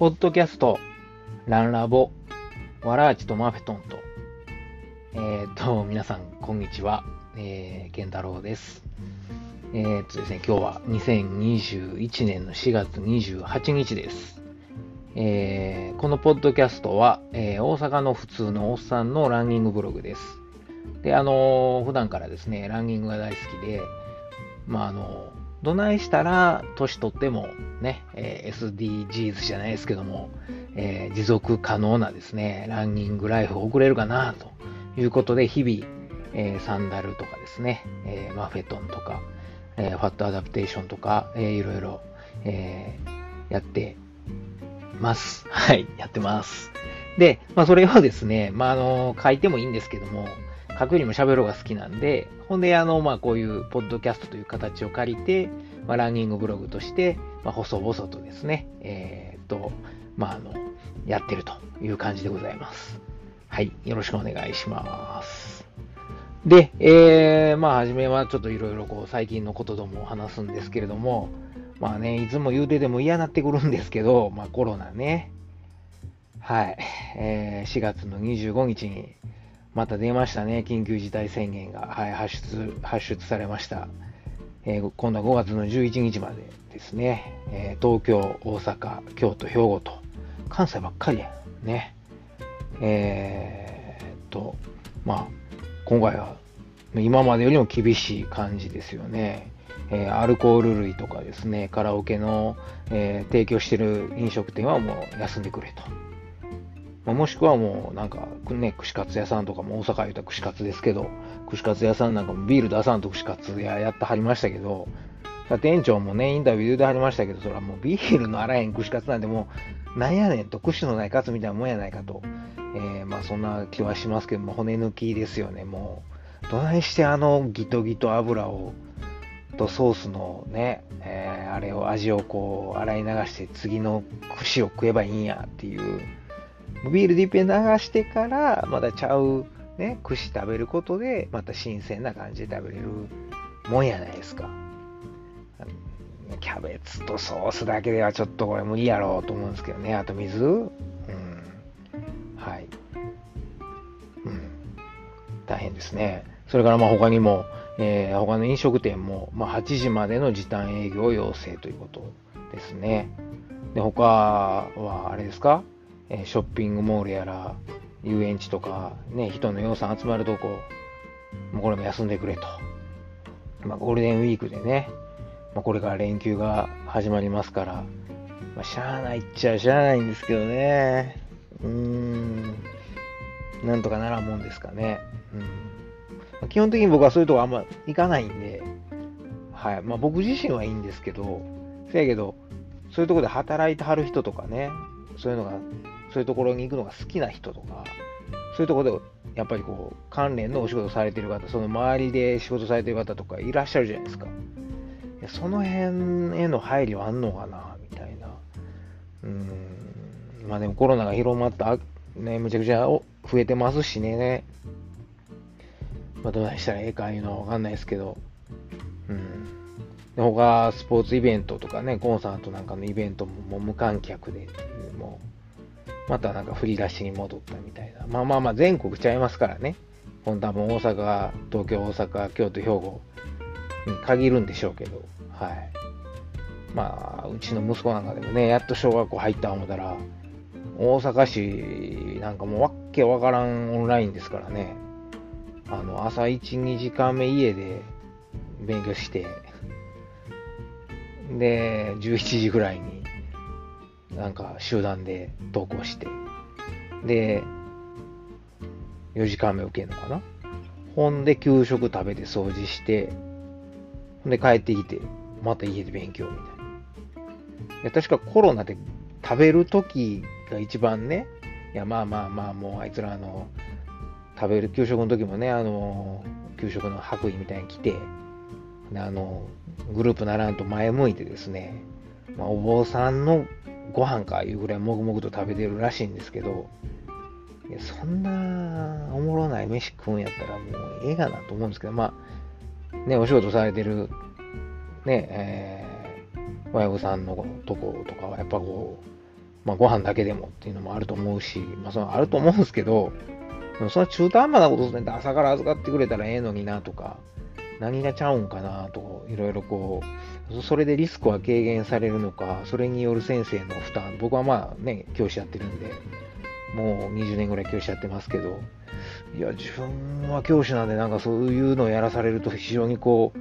ポッドキャスト、ランラボ、ワラーチとマフェトンと、えっ、と、皆さん、こんにちは。えー、ケンタロウです。えー、っとですね、今日は2021年の4月28日です。えーこのポッドキャストは、えー大阪の普通のおっさんのランニングブログです。で、あのー普段からですね、ランニングが大好きで、まあ、あのどないしたら年取ってもね、え SDGs じゃないですけども、えー持続可能なですね、ランニングライフを送れるかなということで、日々、えーサンダルとかですね、えーマフェトンとか、えファットアダプテーションとか、えーいろいろ、えやってます。はい、やってます。で、まあ、それをですね、まあ、あの、書いてもいいんですけども、書くよりも喋る方が好きなんで、ほんで、あの、まあ、こういう、ポッドキャストという形を借りて、まあ、ランニングブログとして、まあ、細々とですね、えーっと、まあ、あの、やってるという感じでございます。はい、よろしくお願いします。で、えー、まあ、はじめはちょっといろいろこう、最近のことどもを話すんですけれども、まあね、いつも言うてでも嫌になってくるんですけど、まあコロナね。はい。えー4月の25日に、また出ましたね、緊急事態宣言が、はい、発出、発出されました。えー今度は5月の11日までですね、えー東京、大阪、京都、兵庫と、関西ばっかりやね。えーっと、まあ、今回は今までよりも厳しい感じですよね。えーアルコール類とかですね、カラオケの、えー提供してる飲食店はもう休んでくれと。まあもしくはもうなんか、ね、串カツ屋さんとかも大阪言うたら串カツですけど、串カツ屋さんなんかもビール出さんと串カツ屋やってはりましたけど、さ店長もね、インタビューではりましたけど、それはもうビールのあらへん串カツなんてもう、なんやねんと、串のないカツみたいなもんやないかと。えーまあそんな気はしますけども、骨抜きですよね、もう。どないしてあのギトギト油を、とソースのね、えーあれを味をこう洗い流して次の串を食えばいいんやっていうビールでいっぺん流してからまたちゃうね串食べることでまた新鮮な感じで食べれるもんやないですか。キャベツとソースだけではちょっとこれ無理やろうと思うんですけどねあと水？うん。はい。うん。大変ですね。それからまあ他にもえー他の飲食店も、まあ、8時までの時短営業要請ということですね。で、他はあれですか、えショッピングモールやら遊園地とか、ね、人の予算集まるとこ、もうこれも休んでくれと。まあ、ゴールデンウィークでね、まあ、これから連休が始まりますから、まあ、しゃあないっちゃしゃあないんですけどね。うーん、なんとかならんもんですかね。うんま基本的に僕はそういうとこあんま行かないんで、はい。まあ僕自身はいいんですけど、せやけど、そういうとこで働いてはる人とかね、そういうのが、そういうところに行くのが好きな人とか、そういうところで、やっぱりこう、関連のお仕事されてる方、その周りで仕事されてる方とかいらっしゃるじゃないですか。いやその辺への配慮あんのかな、みたいな。うん。まあでもコロナが広まった、ね、むちゃくちゃ増えてますしね。まあ、どうなしたらええかいうのはわかんないですけど、うん。他、スポーツイベントとかね、コンサートなんかのイベントももう無観客でっていう、もう、またなんか振り出しに戻ったみたいな。まあまあまあ、全国ちゃいますからね。本当はもう大阪、東京、大阪、京都、兵庫に限るんでしょうけど、はい。まあ、うちの息子なんかでもね、やっと小学校入った思ったら、大阪市なんかもうわっけわからんオンラインですからね。あの、朝1、2時間目家で勉強して、で、11時ぐらいに、なんか集団で登校して、で、4時間目受けるのかな？ほんで、給食食べて掃除して、ほんで帰ってきて、また家で勉強みたいな。や確かコロナで食べる時が一番ね、いや、まあまあまあ、もうあいつらあの、食べる給食の時もね、あの、給食の白衣みたいに着て、あの、グループならんと前向いてですね、まあ、お坊さんのご飯かいうぐらいもぐもぐと食べてるらしいんですけど、いやそんなおもろない飯食うんやったらもうええがなと思うんですけど、まあ、ね、お仕事されてる、ね、えー親御さんのとことかはやっぱこう、まあ、ご飯だけでもっていうのもあると思うし、まあ、そのあると思うんですけど、でもその中途半端なことでするん朝から預かってくれたらええのになとか、何がちゃうんかなと、いろいろこう、それでリスクは軽減されるのか、それによる先生の負担、僕はまあね、教師やってるんで、もう20年ぐらい教師やってますけど、いや、自分は教師なんで、なんかそういうのをやらされると非常にこ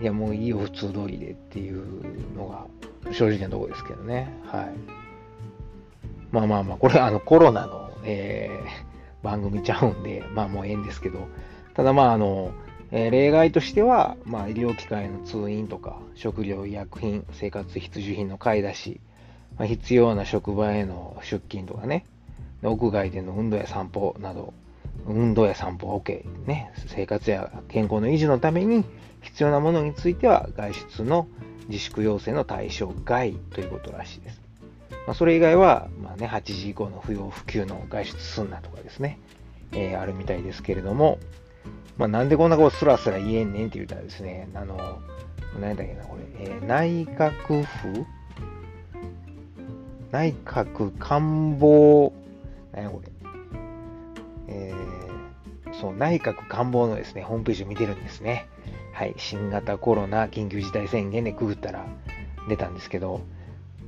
う、いや、もういいよ、普通通りでっていうのが正直なところですけどね。はい。まあまあまあ、これあのコロナの、えー、番組ちゃうんで、まあもうええんですけど、ただまああの、えー、例外としては、まあ、医療機関への通院とか、食料、医薬品、生活必需品の買い出し、まあ、必要な職場への出勤とかね、屋外での運動や散歩など、運動や散歩 OK、ね、生活や健康の維持のために必要なものについては外出の自粛要請の対象外ということらしいです。まあ、それ以外は、まあね、8時以降の不要不急の外出すんなとかですね、えー、あるみたいですけれども、まあ、なんでこんなことスラスラ言えんねんって言ったらですね、あの、何だっけな、これ、えー、内閣府？内閣官房、何やこれ、えー、そう、内閣官房のですね、ホームページを見てるんですね。はい、新型コロナ緊急事態宣言でくぐったら出たんですけど、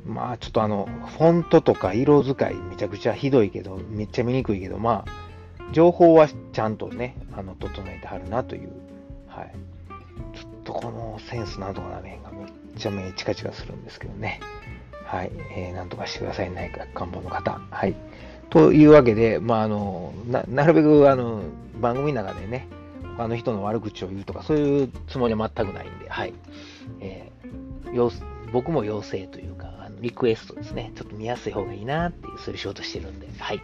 まあちょっとあの、フォントとか色使いめちゃくちゃひどいけど、めっちゃ見にくいけど、まあ、情報はちゃんとね、あの、整えてはるなという、はい。ちょっとこのセンスなんとかなれへんがめっちゃ目チカチカするんですけどね。はい。えー、なんとかしてください、内閣官房の方。はい。というわけで、まあ、あの、ななるべく、あの、番組の中でね、他の人の悪口を言うとか、そういうつもりは全くないんで、はい。えー、僕も要請というか、あのリクエストですね。ちょっと見やすい方がいいなっていう、そういう仕事してるんで、はい。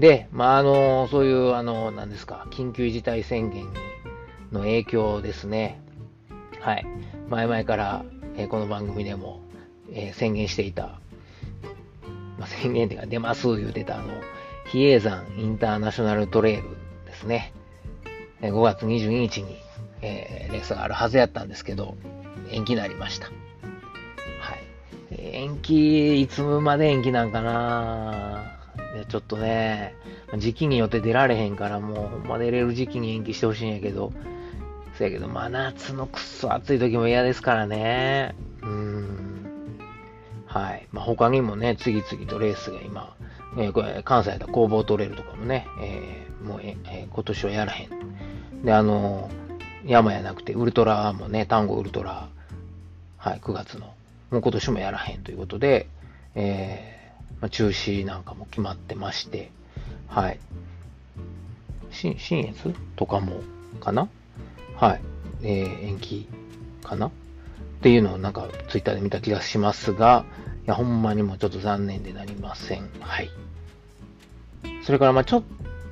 で、まあ、あの、そういう、あの、何ですか、緊急事態宣言の影響ですね。はい。前々から、えー、この番組でも、えー、宣言していた、まあ、宣言っていうか出ます言うてたあの、比叡山インターナショナルトレイルですね。え5月22日に、え、レースがあるはずやったんですけど、延期になりました。はい。延期、いつまで延期なんかなでちょっとね、時期によって出られへんから、もうほんま出れる時期に延期してほしいんやけど、そやけど、まあ夏のくっそ暑い時も嫌ですからね。うん。はい。まあ、他にもね、次々とレースが今、えー、これ関西だ工房トレールとかもね、えー、もう、えー、今年はやらへん。で、あの山やなくて、ウルトラもね、単語ウルトラ、はい、9月の、もう今年もやらへんということで、えー、まあ、中止なんかも決まってまして、はい。新、新越とかも、かな？はい。えー、延期かな？っていうのをなんかツイッターで見た気がしますが、いや、ほんまにもちょっと残念でなりません。はい。それから、まあちょっ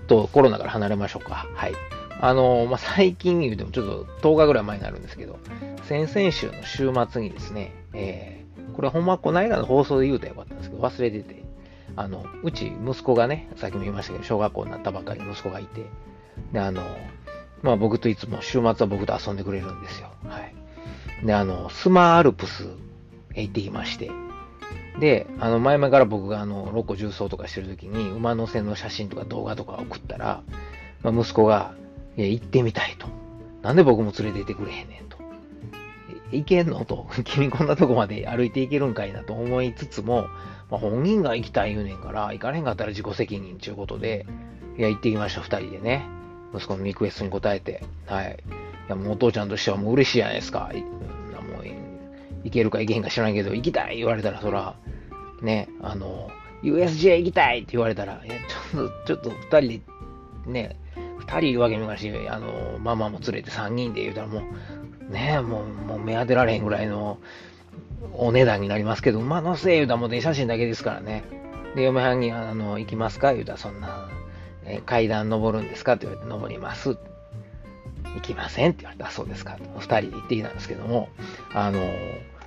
とコロナから離れましょうか。はい。あの、まあ、最近言うてもちょっと10日ぐらい前になるんですけど、先々週の週末にですね、えー、これほんまこの間の放送で言うとよかったんですけど、忘れてて、あの、うち息子がね、さっきも言いましたけど、小学校になったばかりの息子がいて、で、あの、まあ僕といつも週末は僕と遊んでくれるんですよ。はい。で、あの、スマアルプスへ行ってきまして、で、あの、前々から僕があの、ロコ重走とかしてる時に、馬の背の写真とか動画とか送ったら、まあ、息子が、いや、行ってみたいと。なんで僕も連れて行ってくれへんねんと。行けんの？と。君こんなとこまで歩いて行けるんかいなと思いつつも、まあ、本人が行きたい言うねんから、行かれへんかったら自己責任ということで、いや、行ってきました、二人でね。息子のリクエストに答えて、はい。いや、もうお父ちゃんとしてはもう嬉しいじゃないですか。もう、行けるか行けへんか知らんけど、行きたい言われたら、そら、ね、あの、USJ 行きたいって言われたら、いや、ちょっと、ちょっと二人で、ね、二人いるわけにもいかし、あの、ママも連れて三人で言うたらもう、ね、もう、もう目当てられへんぐらいのお値段になりますけど、馬のせい言うたらもう電車賃だけですからね。で、嫁はんに、あの、行きますか言うたら、そんな、え階段登るんですかって言われて、登ります。行きませんって言われたそうですか。二人で行ってきたんですけども、あの、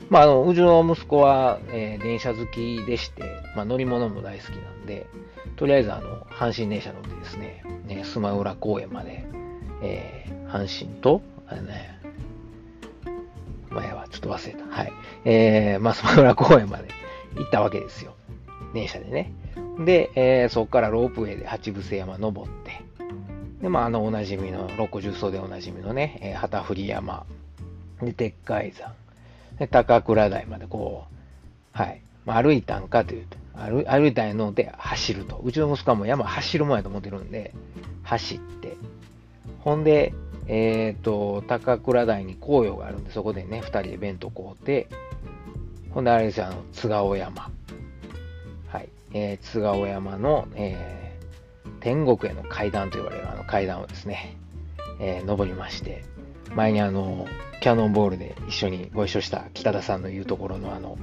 まあ、あの、うちの息子は、えー、電車好きでして、まあ、乗り物も大好きなんで、とりあえず、あの、阪神電車乗ってですね、ね、スマウラ公園まで、えー、阪神と、あれね、前はちょっと忘れた。はい。えー、まあ、スマウラ公園まで行ったわけですよ。電車でね。で、えー、そこからロープウェイで八伏山登って、で、まあ、あの、おなじみの、六甲重曹でおなじみのね、えー、旗振山、で、鉄海山、で、高倉台までこう、はい、まあ、歩いたんかというと、歩歩いたんやので走ると。うちの息子はもう山走るもんやと思ってるんで、走って、ほんで、えっ、ー、と、高倉台に紅葉があるんで、そこでね、二人で弁当買うて、ほんで、あれですよ、あの、津川山。はい。えー、津川山の、えー、天国への階段と呼ばれるあの階段をですね、えー、登りまして、前にあの、キャノンボールで一緒にご一緒した北田さんの言うところのあの、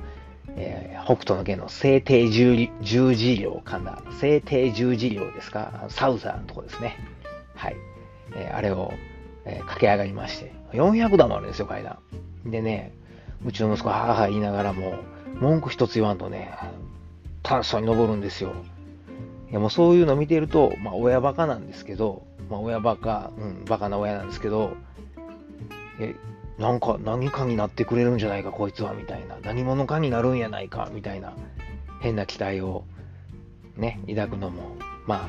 えー、北斗の源の聖帝十字寮を噛んだ、聖帝十字寮ですか、サウザーのとこですね。はい。えー、あれを、えー、駆け上がりまして、400段もあるんですよ、階段。でね、うちの息子はは言いながらも、文句一つ言わんとね、楽しそうに登るんですよ。いやもうそういうの見てると、まあ親バカなんですけど、まあ親バカ、うん、バカな親なんですけど、え、なんか何かになってくれるんじゃないか、こいつは、みたいな。何者かになるんやないか、みたいな、変な期待を、ね、抱くのも、まあ、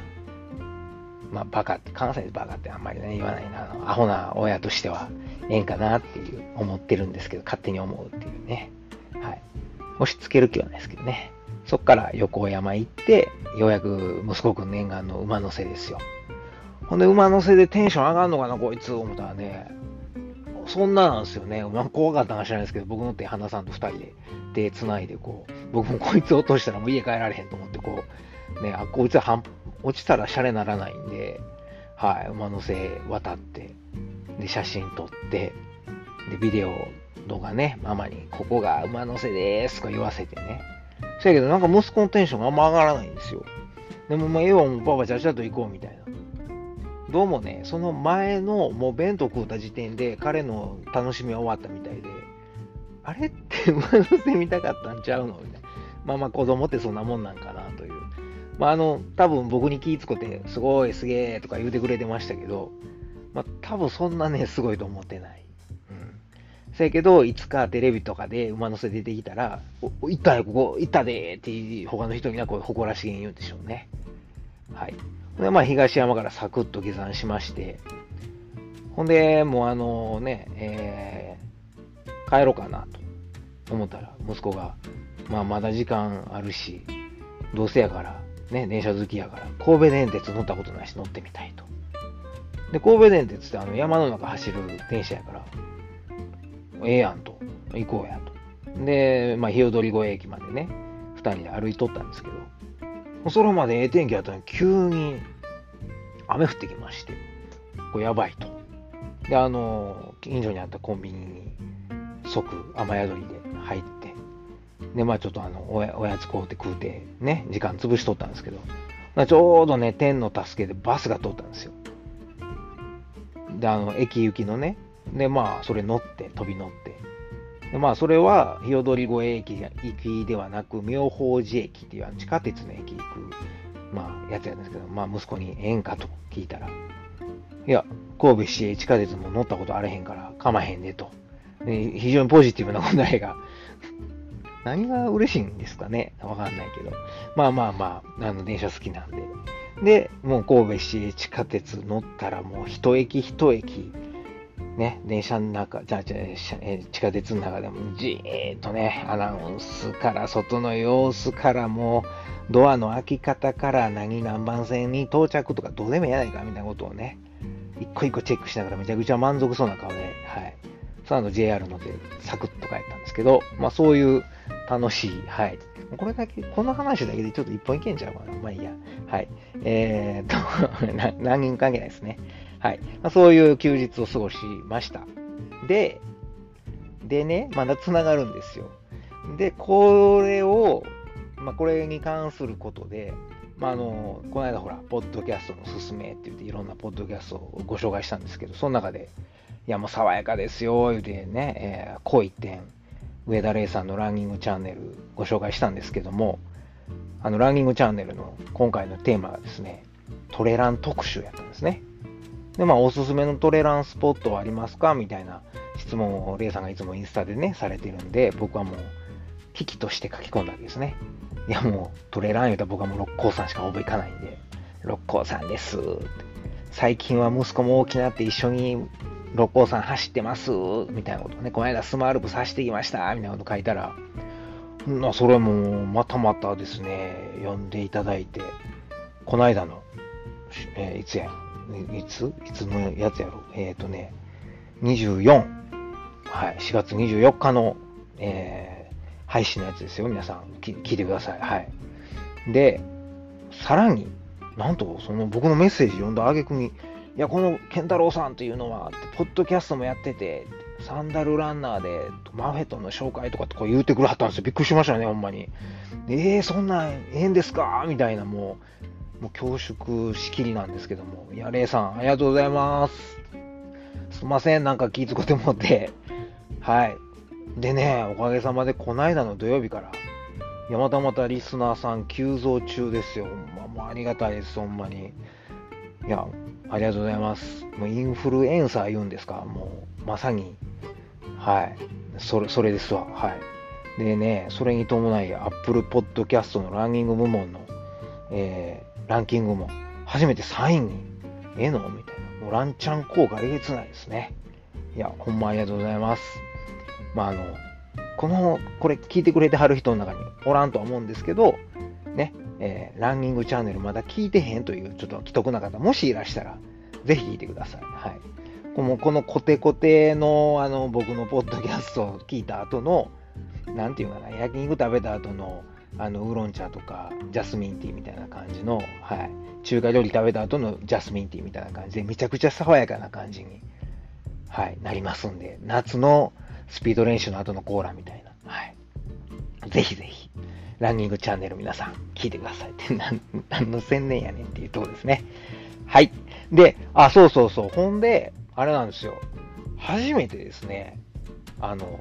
まあ、バカって、関西でバカってあんまりね、言わないな、アホな親としては、ええんかなっていう、思ってるんですけど、勝手に思うっていうね。はい。押し付ける気はないですけどね。そっから横山行って、ようやく息子くん念願の馬乗せですよ。ほんで、馬乗せでテンション上がんのかな、こいつ、思ったらね、そんななんですよね。まあ、怖かったか知らないですけど、僕の手、花さんと二人で手繋いで、こう、僕もこいつ落としたらもう家帰られへんと思って、こう、ね、あ、こいつは半落ちたらシャレならないんで、はい、馬の背渡って、で、写真撮って、で、ビデオ動画ね、ママに、ここが馬の背ですとか言わせてね。そやけど、なんか息子のテンションがあんま上がらないんですよ。でも、まあ、ええわ、もうパパちゃちゃと行こうみたいな。どうもね、その前のもう弁当食うた時点で彼の楽しみは終わったみたいで、あれって馬の背見たかったんちゃうのみたいな。まあまあ子供ってそんなもんなんかなという。まああの、多分僕に気ぃつこて、すごいすげえとか言うてくれてましたけど、まあ多分そんなね、すごいと思ってない。うん。せやけど、いつかテレビとかで馬の背出てきたら、お、行ったよ、ここ、行ったでって他の人にはこう誇らしげに言うんでしょうね。はい。で、まあ、東山からサクッと下山しまして、ほんで、もうあのね、えー、帰ろうかなと思ったら、息子が、まあ、まだ時間あるし、どうせやから、ね、電車好きやから、神戸電鉄乗ったことないし乗ってみたいと。で、神戸電鉄ってあの山の中走る電車やから、ええやんと、行こうやと。で、まあ、日踊り越駅までね、二人で歩いとったんですけど、それまでええ天気やったのに急に雨降ってきまして、これやばいと。で、あの、近所にあったコンビニに即雨宿りで、で、まあちょっとあのおや、おやつ買うて食うて、ね、時間潰しとったんですけど、ちょうどね、天の助けでバスが通ったんですよ。で、あの、駅行きのね、で、まあ、それ乗って、飛び乗って、でまあ、それは、日踊り越え駅行きではなく、妙法寺駅っていう地下鉄の駅行く、まあ、やつやんですけど、まあ、息子にええんかと聞いたら、いや、神戸市営地下鉄も乗ったことあれへんから、かまへんねと。で非常にポジティブな答えが、何が嬉しいんですかね？わかんないけど。まあまあまあ、あの、電車好きなんで。で、もう神戸市営地下鉄乗ったらもう一駅一駅、ね、電車の中、じゃあ、じゃあ、地下鉄の中でもじーっとね、アナウンスから外の様子からもう、ドアの開き方から何何番線に到着とかどうでもやないかみたいなことをね、一個一個チェックしながらめちゃくちゃ満足そうな顔で、はい。その後 JR のでサクッと帰ったんですけど、まあそういう楽しい、はい。これだけ、この話だけでちょっと一本いけんちゃうかな。まあいいや。はい。えー、っと、何人関係ないですね。はい。まあ、そういう休日を過ごしました。で、でね、まだ繋がるんですよ。で、これを、まあ、これに関することで、まあ、あの、この間ほら、ポッドキャストのすすめって言って、いろんなポッドキャストをご紹介したんですけど、その中で、いや、もう爽やかですよ、言うてね、えー、濃い点、上田玲さんのランニングチャンネルご紹介したんですけども、あの、ランニングチャンネルの今回のテーマがですね、トレラン特集やったんですね。で、まあ、おすすめのトレランスポットはありますかみたいな質問を、レイさんがいつもインスタでね、されてるんで、僕はもう、危機として書き込んだわけですね。いやもうトレラン言うたら僕はもう六甲山しか覚えかないんで、六甲山です最近は息子も大きなって一緒に六甲山走ってます？みたいなことね、この間スマールブ走ってきました？みたいなこと書いたら、まあ、それもまたまたですね、読んでいただいて、この間の、えー、いつや、いつ？いつのやつやろ？えっ、ー、とね、24、はい、4月24日の、えー、配信のやつですよ。皆さん、聞いてください。はい。で、さらに、なんと、その僕のメッセージ読んだあげくに、いや、この健太郎さんというのは、ポッドキャストもやってて、サンダルランナーでマフェットの紹介とかとか言うてくれはったんですよ。びっくりしましたね、ほんまに。えー、そんなんええんですか？みたいな、もう、もう恐縮しきりなんですけども。いや、レイさん、ありがとうございます。すいません、なんか気遣ってもって。はい。でね、おかげさまで、こないだの土曜日から、いや、またまたリスナーさん急増中ですよ。ほんま、もうありがたいです、ほんまに。いや、ありがとうございます。もうインフルエンサー言うんですか？もう、まさにはい。それ、それですわ。はい。でね、それに伴い、Apple Podcast のランキング部門の、えー、ランキングも、初めて3位に、ええの？みたいな。もうランチャン効果えげつないですね。いや、ほんまありがとうございます。まあ、あの、この、これ聞いてくれてはる人の中におらんとは思うんですけど、えー、ランニングチャンネルまだ聞いてへんという、ちょっと既得な方、もしいらしたら、ぜひ聞いてください。はい。このこのコテコテのあの僕のポッドキャストを聞いた後の、なんていうかな、焼肉食べた後のあのウーロン茶とかジャスミンティーみたいな感じの、はい、中華料理食べた後のジャスミンティーみたいな感じで、めちゃくちゃ爽やかな感じに、はい、なりますんで、夏のスピード練習の後のコーラみたいな、はい、ぜひぜひ、ランニングチャンネル皆さん聞いてください って、何の宣伝やねんっていうとこですね。はい。で、あ、そうそうそう。ほんで、あれなんですよ。初めてですね、あの、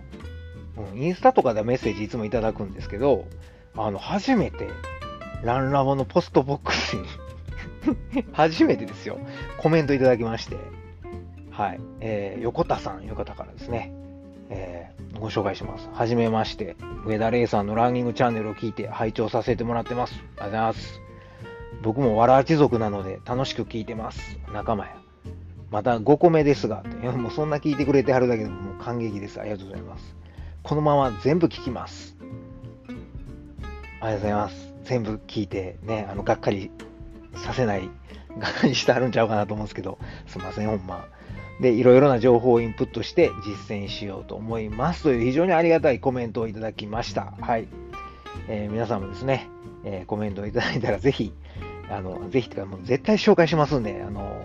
インスタとかでメッセージいつもいただくんですけど、あの、初めて、ランラボのポストボックスに 初めてですよ、コメントいただきまして、はい、えー、横田さんいう方からですね、えー、ご紹介します。はじめまして、上田玲さんのランニングチャンネルを聞いて拝聴させてもらってます。ありがとうございます。僕もわらあち族なので楽しく聞いてます。仲間や。また5個目ですが、いやもうそんな聞いてくれてはるだけでももう感激です。ありがとうございます。このまま全部聞きます。ありがとうございます。全部聞いてね、あの、がっかりさせない、がっかりしてはるんちゃうかなと思うんですけど、すいません、ほんま。で、いろいろな情報をインプットして実践しようと思いますという非常にありがたいコメントをいただきました。はい。えー、皆さんもですね、えー、コメントをいただいたらぜひ、あの、ぜひとか、もう絶対紹介しますんで、あの、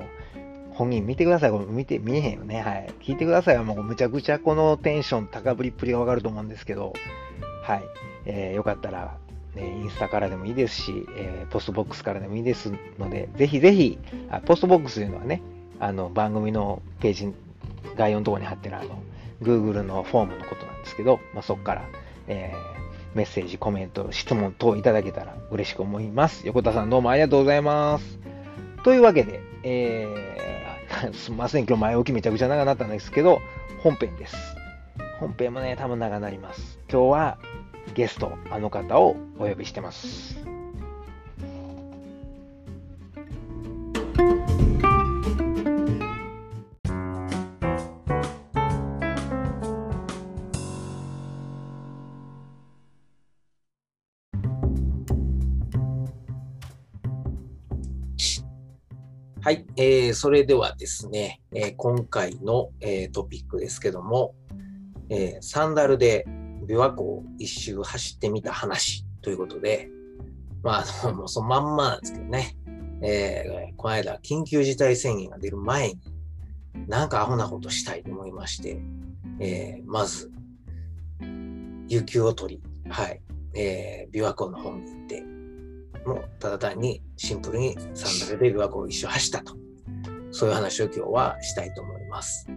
本人見てください。これ見て、見えへんよね。はい。聞いてください。もうむちゃくちゃこのテンション、高ぶりっぷりがわかると思うんですけど、はい。えー、よかったら、ね、インスタからでもいいですし、えー、ポストボックスからでもいいですので、ぜひぜひ、あポストボックスというのはね、あの、番組のページ、概要のところに貼ってるあの、Google のフォームのことなんですけど、まあ、そこから、えー、メッセージ、コメント、質問等いただけたら嬉しく思います。横田さんどうもありがとうございます。というわけで、えー、すみません、今日前置きめちゃくちゃ長くなったんですけど、本編です。本編もね、多分長くなります。今日はゲスト、あの方をお呼びしてます。い、えー、それではですね、えー、今回の、えー、トピックですけども、え、サンダルで琵琶湖を一周走ってみた話ということで、まあ、もうそのまんまなんですけどね、えー、この間、緊急事態宣言が出る前に、なんかアホなことしたいと思いまして、えー、まず、有給を取り、はい、えー、琵琶湖の方に行って、もうただ単にシンプルにサンダルで琵琶湖を一周走ったと。そういう話を今日はしたいと思います。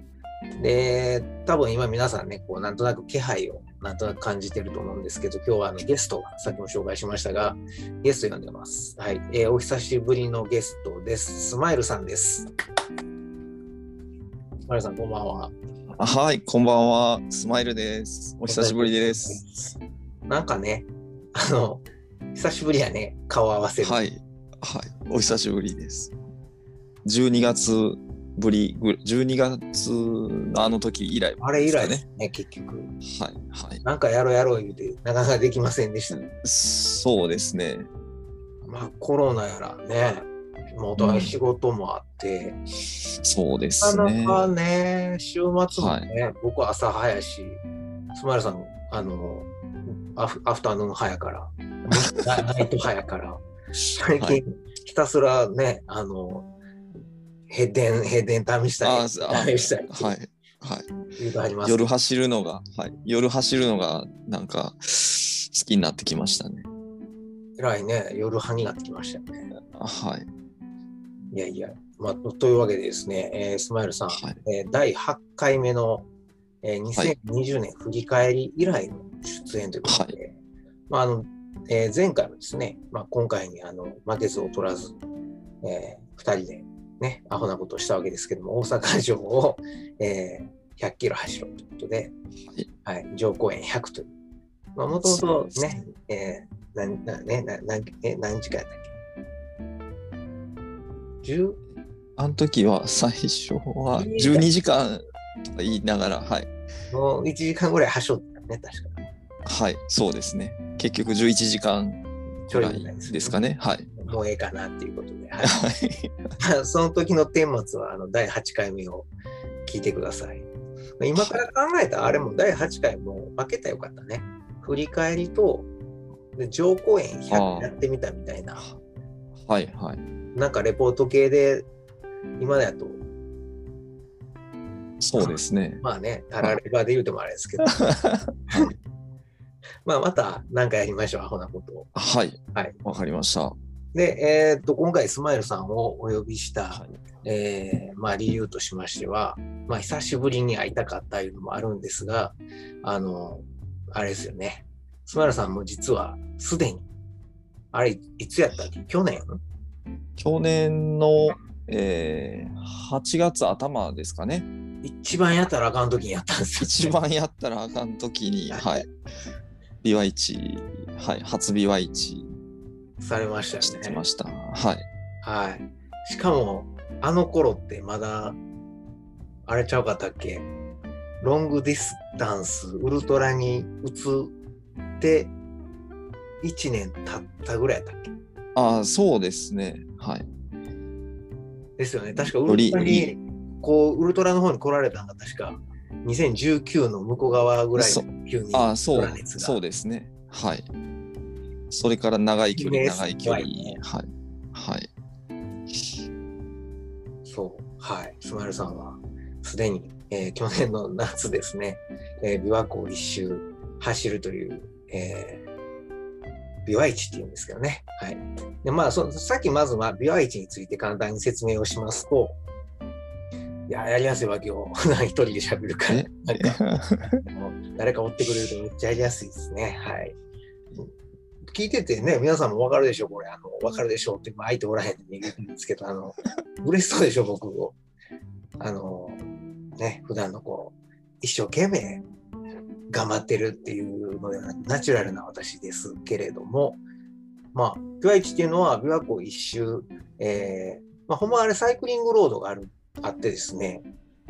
で、多分今皆さんね、こうなんとなく気配をなんとなく感じてると思うんですけど、今日はあのゲストが、さっきも紹介しましたが、ゲスト呼んでます。はい。えー、お久しぶりのゲストです。スマイルさんです。スマイルさん、こんばんは。はい、こんばんは。スマイルです。お久しぶりです。なんかね、あの、久しぶりやね、顔合わせる。はい。はい。お久しぶりです。12月ぶりぐ、12月のあの時以来、あれ以来ね、結局。はい。はい。なんかやろうやろう言うて、なかなかできませんでしたね。そうですね。まあコロナやらね、もうお互い仕事もあって、そうでなすね。かなかね、週末もね、僕は朝早いし、スマイルさん、あの、アフアフタヌーン早から、ナナイト早から、最近、はいひたすらね、あの、ヘ電、ヘ電試したり、試したり、はい。はい。夜走るのが、はい。夜走るのが、なんか、好きになってきましたね。偉いね、夜派になってきましたよね。はい。いやいや、まあ、というわけでですね、えースマイルさん、はい。えー第8回目の、えー2020年振り返り以来の出演ということで、まああのえー前回もですね、まあ、今回にあの負けず劣らず、え2人で、ね、アホなことをしたわけですけども、大阪城を、えー100キロ走ろうということで、はい、上公園100という。まあ、もともとね、えー、なんなねななんえ何時間やったっけ ?10? あの時は最初は12時間とか言いながら、はい。もう1時間ぐらい走ったね、確か。はい、そうですね。結局11時間ぐらいですかね。はい。もうええかなっていうことで、ははいい、その時の顛末はあの第8回目を聞いてください。今から考えたらあれも第8回も負けたらよかったね。振り返りとで上公演100やってみたみたいな、はい、はい。なんかレポート系で今だと、そうですね。まあね、たらればで言うてもあれですけど、まあまた何かやりましょう、アホなことを。はい。はい。わかりました。で、えーっと、今回スマイルさんをお呼びした、はい。えーまあ、理由としましては、まあ、久しぶりに会いたかったいうのもあるんですが、あの、あれですよね。スマイルさんも実はすでに、あれ、いつやったっけ？去年？去年の、えー、8月頭ですかね。一番やったらあかん時にやったんですよ、一番やったらあかん時に、はい。ビワイチ、はい。初ビワイチされましたして。ました。はい。はい。しかも、あの頃ってまだ、あれちゃうかったっけ？ロングディスタンス、ウルトラに移って、1年経ったぐらいやったっけ？ああ、そうですね。はい。ですよね。確かウルトラに、こう、ウルトラの方に来られたのが確か、2019の向こう側ぐらいその急にああ、そうそうですね。はい。それから長い距離、ね長い距離。はい。はい。そう、はい。スマイルさんは、すでに、えー去年の夏ですね、えー、琵琶湖を一周走るという、えー、琵琶市っていうんですけどね。はい。で、まあそ、さっきまずは琵琶市について簡単に説明をしますと、いや、やりやすいわけよ。一人で喋るから。え？なんか、誰か追ってくれるとめっちゃやりやすいですね。はい。聞いててね、皆さんも分かるでしょ、これ。あの分かるでしょうって、まあ相手おらへんって言うんですけど、あの、嬉しそうでしょ、僕を。あの、ね、普段のこう、一生懸命頑張ってるっていうのではなくナチュラルな私ですけれども、まあ、琵琶市っていうのは、琵琶湖一周、えー、まあ、ほんまあれサイクリングロードがある、あってですね、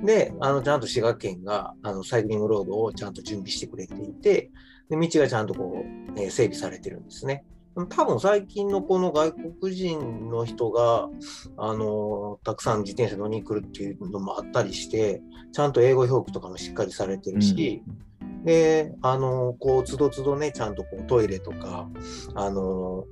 で、あの、ちゃんと滋賀県が、あの、サイクリングロードをちゃんと準備してくれていて、で、道がちゃんとこう、えー整備されてるんですね。多分最近のこの外国人の人が、あの、たくさん自転車乗りに来るっていうのもあったりして、ちゃんと英語表記とかもしっかりされてるし、で、あの、こう、つどつどね、ちゃんとこうトイレとか、あの、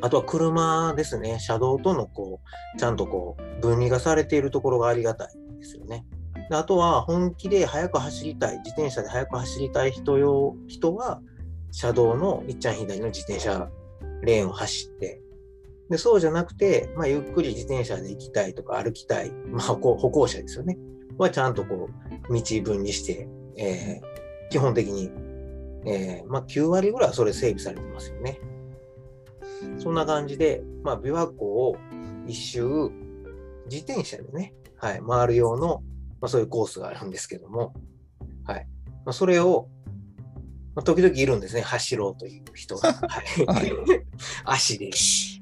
あとは車ですね、車道とのこう、ちゃんとこう、分離がされているところがありがたいですよね。であとは、本気で速く走りたい、自転車で速く走りたい人用、人は、車道のいっちゃん左の自転車レーンを走って、でそうじゃなくて、まあ、ゆっくり自転車で行きたいとか歩きたい、まあ、歩行歩行者ですよね。はちゃんとこう、道分離して、えー基本的に、えーまあ、9割ぐらいはそれ整備されてますよね。そんな感じで、まあ、琵琶湖を一周、自転車でね、はい、回る用の、まあ、そういうコースがあるんですけども、はい。まあ、それを、まあ時々いるんですね、走ろうという人が。はいはい 足で。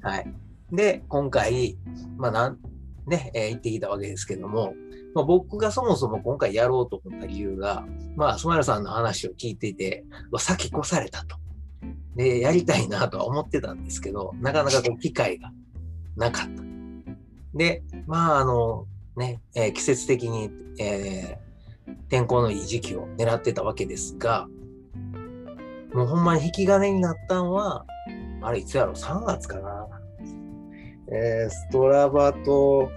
はい。で、今回、まあなん、ね、えー行ってきたわけですけども、まあ、僕がそもそも今回やろうと思った理由が、まあ、スマイルさんの話を聞いていて、うわ先越されたと。で、やりたいなとは思ってたんですけど、なかなかこう機会がなかった。で、まあ、あの、ね、えー季節的に、えー天候のいい時期を狙ってたわけですが、もうほんまに引き金になったんは、あれいつやろ ?3 月かな。えーストラバと、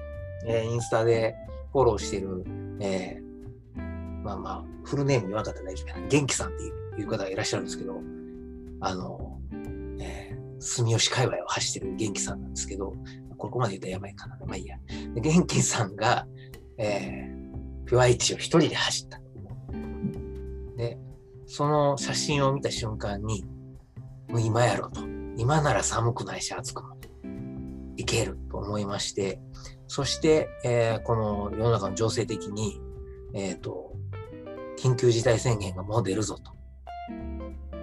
えーインスタでフォローしてる、えーまあまあ、フルネーム言わなかったら大丈夫かな。元気さんっていういう方がいらっしゃるんですけど、あの、えー住吉界隈を走ってる元気さんなんですけど、ここまで言ったらやばいかな。まあいいや。元気さんが、えー、ピュアイチを一人で走った。で、その写真を見た瞬間に、もう今やろうと。今なら寒くないし暑くもいけると思いまして、そして、えーこの世の中の情勢的に、えっ、と、緊急事態宣言がもう出るぞと。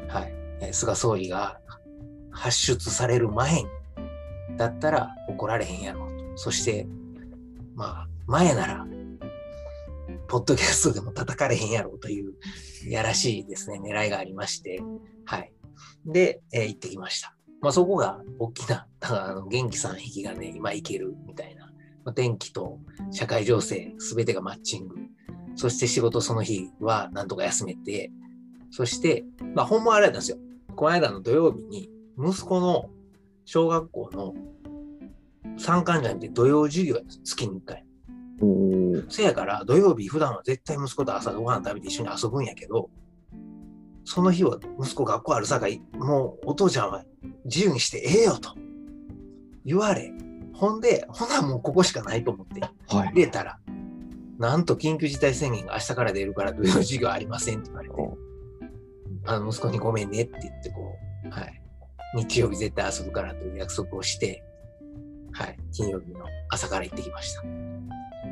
はい。菅総理が発出される前、だったら怒られへんやろと。そして、まあ、前なら、ポッドキャストでも叩かれへんやろうという、やらしいですね、狙いがありまして、はい。で、えー行ってきました。まあ、そこが大きな、だからあの元気さん引きがね、今いけるみたいな。まあ、天気と社会情勢、すべてがマッチング。そして仕事その日はなんとか休めて、そして、まあ、ほんまあれなんですよ。この間の土曜日に、息子の小学校の参観者にて土曜授業や月に1回。せやから土曜日普段は絶対息子と朝ごはん食べて一緒に遊ぶんやけど、その日は息子学校あるさかい、もうお父ちゃんは自由にしてええよと言われ、ほんで、ほなもうここしかないと思ってはい。入れたら、なんと緊急事態宣言が明日から出るから土曜授業ありませんって言われて、おあの息子にごめんねって言ってこう、はい、日曜日絶対遊ぶからという約束をして、はい、金曜日の朝から行ってきました。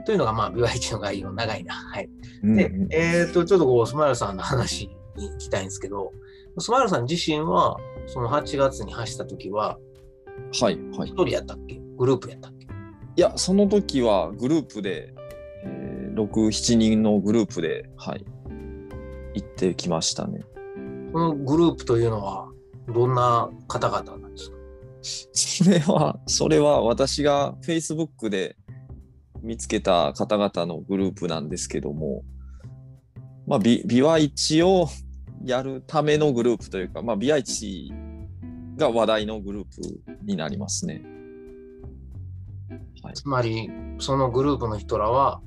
というのが、まあ、ビワイチの概要長いな。はい。でうんうん、えっ、と、ちょっとこう、スマイルさんの話に行きたいんですけど、スマイルさん自身は、その8月に走った時は、はい、はい。一人やったっけ？グループやったっけ？いや、その時はグループで、えー、6、7人のグループで、はい、行ってきましたね。このグループというのは、どんな方々なんですか？それは、それは私が Facebook で見つけた方々のグループなんですけども、まあ、ビビワイチをやるためのグループというか、まあ、ビワイチが話題のグループになりますね。はい、つまり、そのグループの人らは、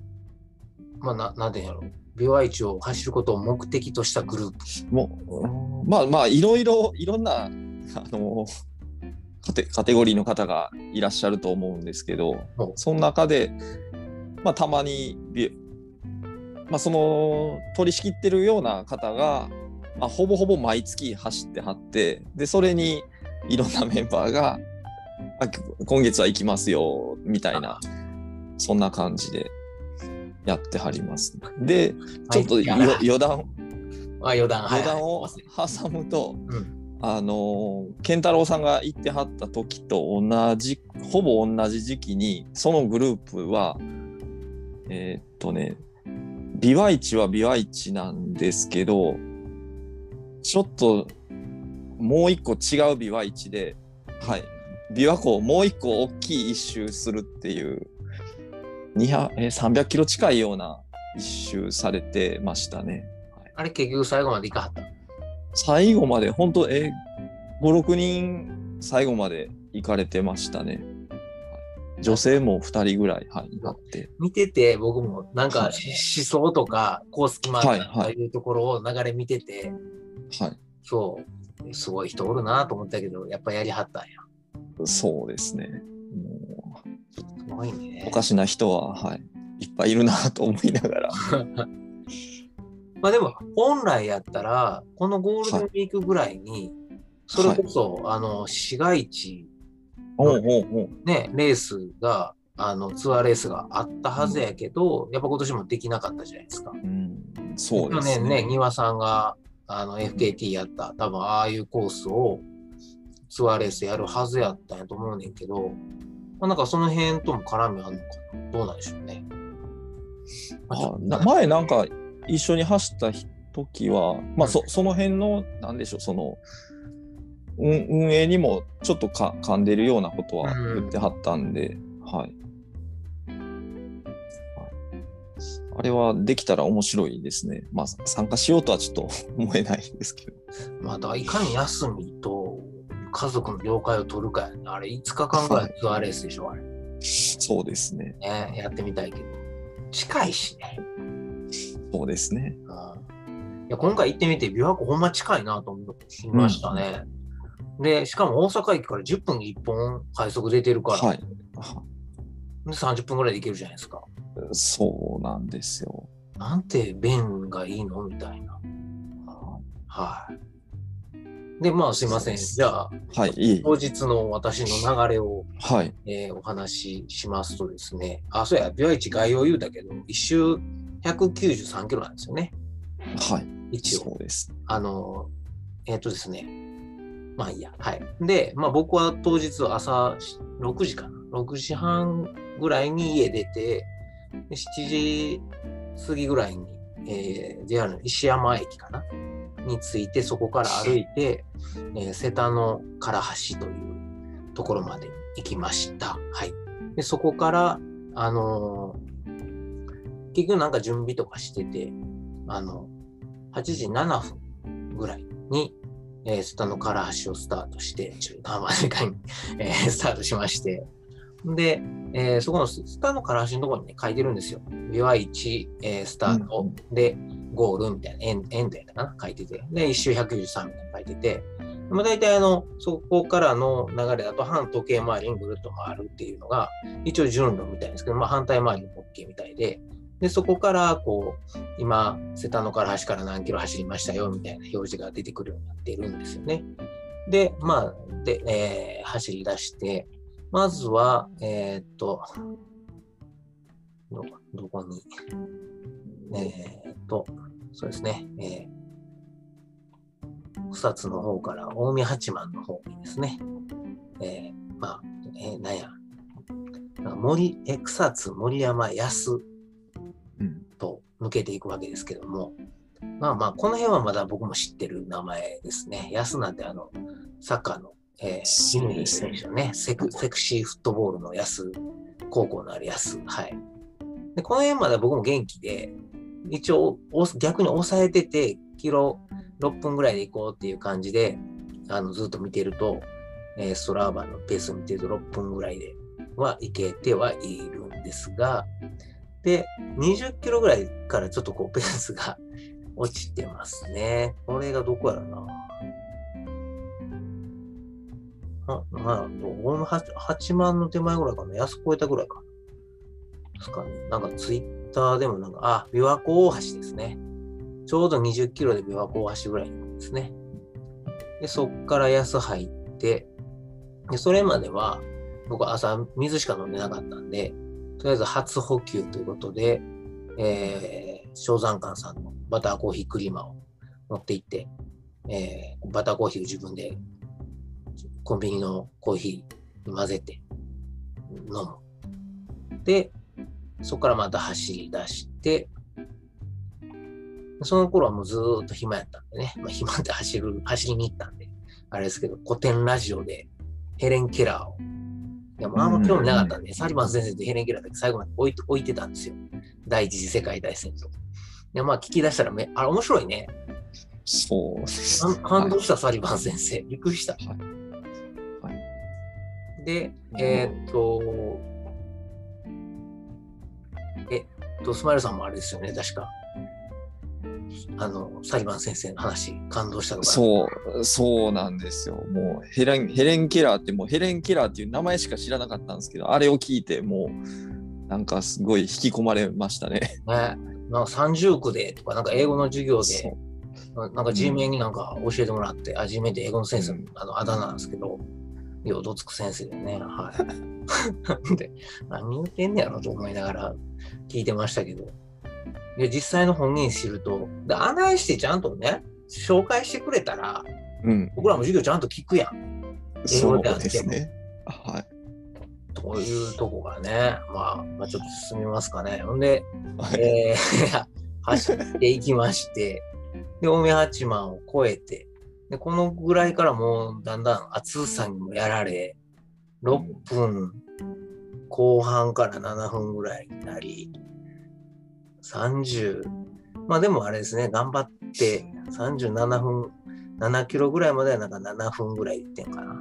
まあ、ななんていうんやろう、ビワイチを走ることを目的としたグループ。もう、まあまあ、いろいろ、いろんな、あの、カテカテゴリーの方がいらっしゃると思うんですけどその中で、まあ、たまにビ、まあ、その、取り仕切ってるような方が、まあ、ほぼほぼ毎月走ってはって、で、それにいろんなメンバーが、あ今月は行きますよ、みたいな、そんな感じでやってはります。で、ちょっとよはい余談。あ余談、はい余談をはい挟むと、うん。あの健太郎さんが行ってはった時と同じほぼ同じ時期にそのグループはえーっとねビワイチはビワイチなんですけどちょっともう一個違うビワイチではい。琵琶湖をもう一個大きい一周するっていう200えー300キロ近いような一周されてましたね。あれ結局最後まで行かはった？最後まで、本当え、5、6人最後まで行かれてましたね。はい女性も2人ぐらい、はい、あって。見てて、僕もなんかはいし思想とか、コース決まったとはいはいかいうところを流れ見てて、はい。そう、すごい人おるなと思ったけど、やっぱやりはったんや。そうですね。ごいうねお。かしな人は、はい、いっぱいいるなと思いながら。まあでも、本来やったら、このゴールデンウィークぐらいに、それこそ、あの、市街地、おうおうおうね、レースが、あの、ツアーレースがあったはずやけど、やっぱ今年もできなかったじゃないですか。うん、そうで去すね。年ね、庭さんが、あの FKT やった、多分ああいうコースをツアーレースやるはずやったんやと思うねんけど、まあ、なんかその辺とも絡みあるのかなどうなんでしょうね。まあな前なんか一緒に走った時は、まあそその辺の、なんでしょう、その、運運営にもちょっとか噛んでるようなことは言ってはったんで、はい。あれはできたら面白いですね。まあ参加しようとはちょっと 思えないんですけど。まあ、だからいかに休みと家族の了解を取るかやね。あれ5日間ぐらいツアーレースでしょ、あれ。そうですね。ね、やってみたいけど。近いしね。そうですね。うんいや今回行ってみて、琵琶湖ほんま近いなと思いましたね。で、しかも大阪駅から10分に1本快速出てるから、はい。で30分ぐらいで行けるじゃないですか。そうなんですよ。なんて便がいいの？みたいな。はい。で、まあすいません。じゃあ、はい。当日の私の流れを、はい。えーお話ししますとですね、あ、そうや、琵琶市概要言うたけど、一周193キロなんですよね。はい。一応。そうです。あの、えっ、とですね。まあいいや。はい。で、まあ僕は当日朝6時かな。6時半ぐらいに家出て、で7時過ぎぐらいに、えー JR の石山駅かなに着いて、そこから歩いて、えー瀬田の唐橋というところまで行きました。はい。で、そこから、あのー結局なんか準備とかしてて、あの、8時7分ぐらいに、えー、スタの唐橋をスタートして、ちょっと生時間に、えースタートしまして、で、えーそこのススタの唐橋のところにね、書いてるんですよ。ビワ1、えースタートで、ゴールみたいな、エンエンドやな？書いてて。で、1周193みたいな書いてて、まあ、大体あの、そこからの流れだと反時計回りにぐるっと回るっていうのが、一応順路みたいですけど、まあ反対回りに OK みたいで、で、そこから、こう、今、瀬田の唐橋から何キロ走りましたよ、みたいな表示が出てくるようになっているんですよね。で、まあ、で、えー走り出して、まずは、えーっと、ど、どこに、えーっと、そうですね、えー、草津の方から近江八幡の方にですね、えーまあ、えーなんや、森、え、草津森山安うん。と抜けていくわけですけども、まあまあ、この辺はまだ僕も知ってる名前ですね。安なんてあの、サッカーの、えー、乾そうです選手のねセク、セクシーフットボールの安、高校のある安。はい。で、この辺まで僕も元気で、一応、逆に抑えてて、キロ6分ぐらいで行こうっていう感じで、あの、ずっと見てると、えーストラーバーのペースを見てると6分ぐらいでは行けてはいるんですが、で、20キロぐらいからちょっとこうペースが 落ちてますね。これがどこやろな。あ、まあ、どこ？の 8, 8万の手前ぐらいかな。安超えたぐらいかな。ですかね。なんかツイッターでもなんか、あ、琵琶湖大橋ですね。ちょうど20キロで琵琶湖大橋ぐらいなんですね。で、そっから安入って、で、それまでは、僕朝水しか飲んでなかったんで、とりあえず初補給ということで、えー、小山館さんのバターコーヒークリーマーを持って行って、えーバターコーヒーを自分でコンビニのコーヒーに混ぜて飲む。で、そこからまた走り出して、その頃はもうずーっと暇やったんでね、まあ、暇で走る、走りに行ったんで、あれですけど、古典ラジオでヘレン・ケラーを、いやもうあんま興味なかったんで、サリバン先生とヘレン・ケラーだけ最後まで置いて置いてたんですよ。第一次世界大戦争。で、まあ聞き出したらめ、あれ面白いね。そうです。感感動した、サリバン先生。びっくりした。はいはで、えーっと、と、スマイルさんもあれですよね、確か。あの、サリバン先生の話、感動したとか。そう、そうなんですよ。もうヘレン、ヘレン・ケラーって、もうヘレン・ケラーっていう名前しか知らなかったんですけど、あれを聞いて、もう、なんかすごい引き込まれましたね。ね。なんか30区でとか、なんか英語の授業そで、なんか G 名になんか教えてもらって、あ、G 名って英語の先生のうんあのあだ名なんですけど、ようどつく先生でね、はい。で、何言ってんねやろと思いながら聞いてましたけど、で実際の本人知ると、で案内してちゃんとね、紹介してくれたら、うん。僕らも授業ちゃんと聞くやん。英そう語であってもね。はい。というとこがね、まあ、まあ、ちょっと進みますかね。ほんで、はい。えー走っていきまして、で、大目八幡を越えて、で、このぐらいからもうだんだん暑さにもやられ、6分後半から7分ぐらいになり、30、まあでもあれですね、頑張って37分、7キロぐらいまではなんか7分ぐらい行ってんかな。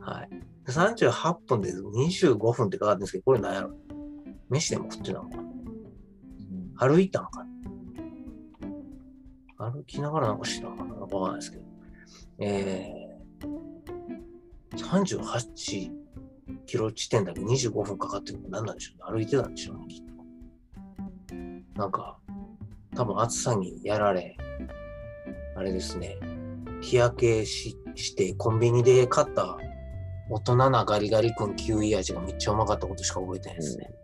はい。で38分で25分ってかかってるんですけど、これ何やろ飯でも食ってたのかな歩いたのかな歩きながらなんかしてたのかわかんないですけど。えー、38キロ地点だけ25分かかってるの何なんでしょうね。歩いてたんでしょうね、きっと。なんか、多分暑さにやられ、あれですね、日焼けしして、コンビニで買った大人なガリガリ君キウイ味がめっちゃうまかったことしか覚えてないですね。あ、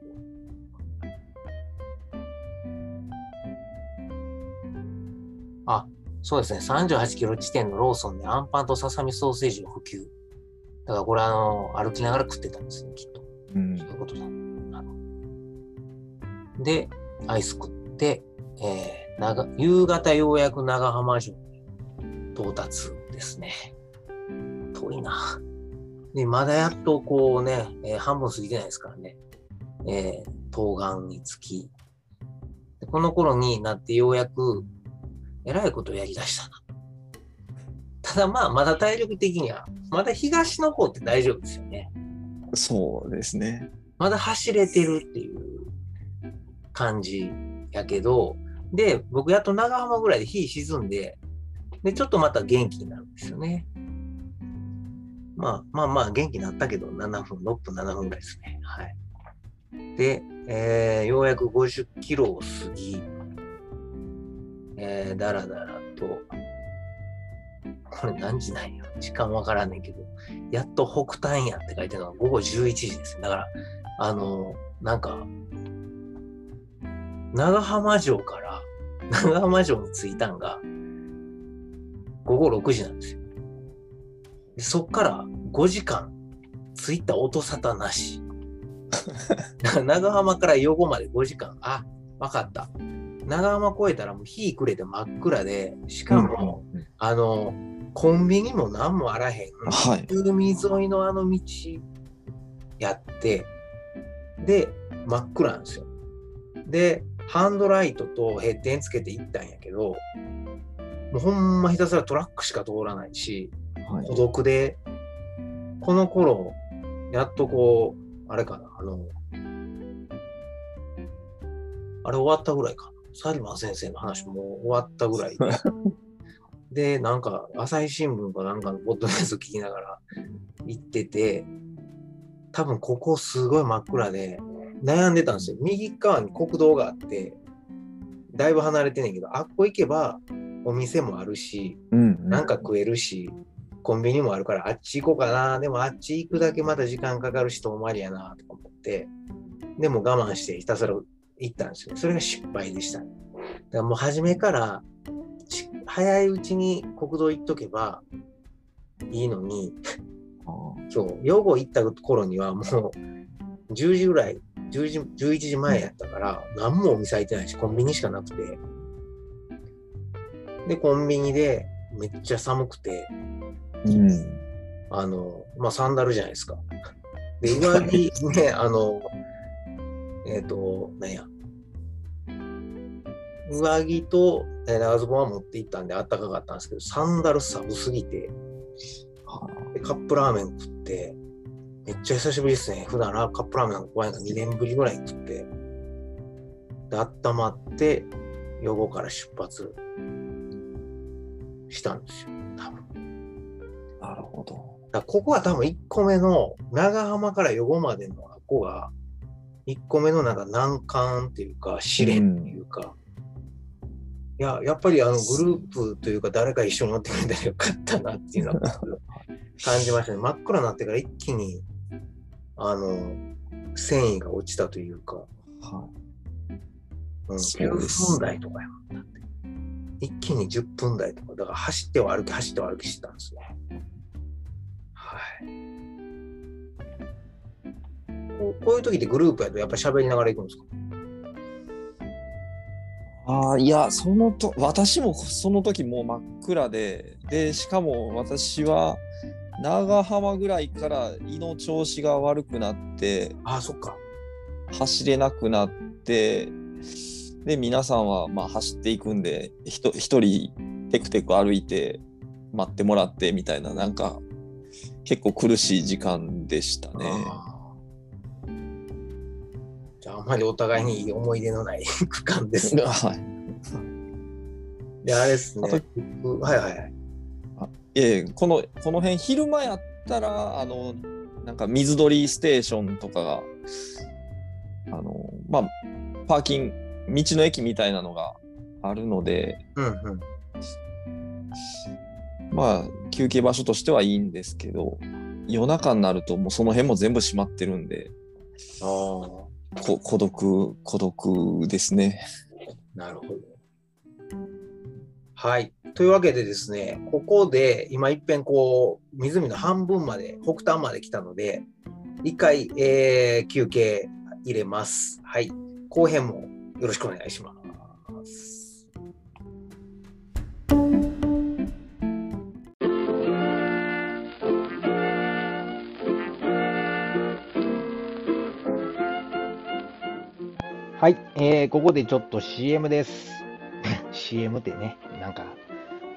そうですね。38キロ地点のローソンでアンパンとささみソーセージを普及。だからこれあの、歩きながら食ってたんですね、きっと。うんそういうことだ。で、アイス食って、えー長夕方ようやく長浜城に到達ですね。遠いな。で、まだやっとこうね、えー半分過ぎてないですからね。えー、東岸に着き。でこの頃になってようやく、えらいことをやりだしたな。ただまあ、まだ体力的には、まだ東の方って大丈夫ですよね。そうですね。まだ走れてるっていう感じやけど、で、僕やっと長浜ぐらいで火沈んで、で、ちょっとまた元気になるんですよね。まあまあまあ元気になったけど、7分、6分、7分ぐらいですね。はい。で、えーようやく50キロを過ぎ、えーだらだらと、これ何時なんや？時間わからんねんけど、やっと北端やって書いてるのは午後11時ですね。だから、あの、なんか、長浜城から、長浜城に着いたんが、午後6時なんですよ。でそっから5時間、着いた音沙汰なし。長浜から余呉まで5時間。あ、わかった。長浜越えたらもう日暮れて真っ暗で、しかも、うんあの、コンビニも何もあらへん。はい。海沿いのあの道やって、で、真っ暗なんですよ。で、ハンドライトとヘッデンつけて行ったんやけど、もうほんまひたすらトラックしか通らないし、はい孤独で、この頃、やっとこう、あれかな、あの、あれ終わったぐらいかな。サリマン先生の話も終わったぐらいで、で、なんか、朝日新聞かなんかのポッドキャスト聞きながら行ってて、多分ここすごい真っ暗で悩んでたんですよ。右側に国道があって、だいぶ離れてんねんけど、あっこ行けばお店もあるし、うん。なんか食えるし、コンビニもあるからあっち行こうかな。でもあっち行くだけまた時間かかるし遠回りやなとか思って、でも我慢してひたすら行ったんですよ。それが失敗でした。だからもう初めからち早いうちに国道行っとけばいいのに、あ今日、予後行った頃にはもう10時ぐらい、10時、11時前やったから、何もお店開いてないし、コンビニしかなくて。で、コンビニでめっちゃ寒くて、うん。あの、まあ、サンダルじゃないですか。で、上着ね、あの、えっ、と、なんや。上着と、えー長ズボンは持って行ったんであったかかったんですけど、サンダル寒すぎて、でカップラーメン食って、めっちゃ久しぶりですね。普段ラカップラーメンが怖いの2年ぶりぐらいに食って、で、温まって、予後から出発したんですよ。多分。なるほど。だここは多分1個目の長浜から予後までのあここが1個目のなんか難関っていうか試練っていうか、いややっぱりあのグループというか誰か一緒に乗ってくれたらよかったなっていうのは 感じましたね。真っ暗になってから一気にあの繊維が落ちたというか、はうん、そう9です分台とかやもんだって。一気に10分台とか、だから走っては歩き、走っては歩きしてたんですね。こういう時ってグループやとやっぱ喋りながら行くんですか？ああ、いや、そのと、私もその時もう真っ暗で、で、しかも私は長浜ぐらいから胃の調子が悪くなって、ああ、そっか。走れなくなって、で、皆さんはまあ走っていくんで、一人テクテク歩いて待ってもらってみたいな、なんか結構苦しい時間でしたね。あんまりお互いに思い出のない区間ですね。はい。で、あれですね。僕はいはいはい。ええこのこの辺昼間やったらあのなんか水鳥ステーションとかがあのまあパーキング道の駅みたいなのがあるのでうんうん。まあ休憩場所としてはいいんですけど夜中になるともうその辺も全部閉まってるんであこ孤独孤独ですね。なるほど。はい。というわけでですね、ここで今いっぺんこう、湖の半分まで、北端まで来たので、一回、えー休憩入れます。はい。後編もよろしくお願いします。はい、えーここでちょっと CM です。CM ってね、なんか、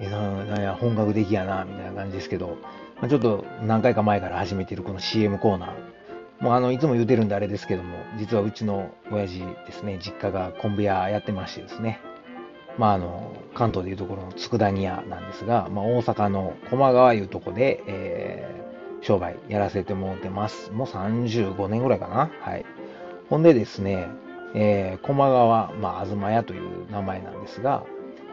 えーなんや本格的やな、みたいな感じですけど、まあ、ちょっと何回か前から始めてるこの CM コーナー。もうあの、いつも言うてるんであれですけども、実はうちの親父ですね、実家が昆布屋やってましてですね、まああの、関東でいうところの佃煮屋なんですが、まあ大阪の駒川いうとこで、えー商売やらせてもらってます。もう35年ぐらいかな。はい。ほんでですね、えー、駒川、まあ、東屋という名前なんですが、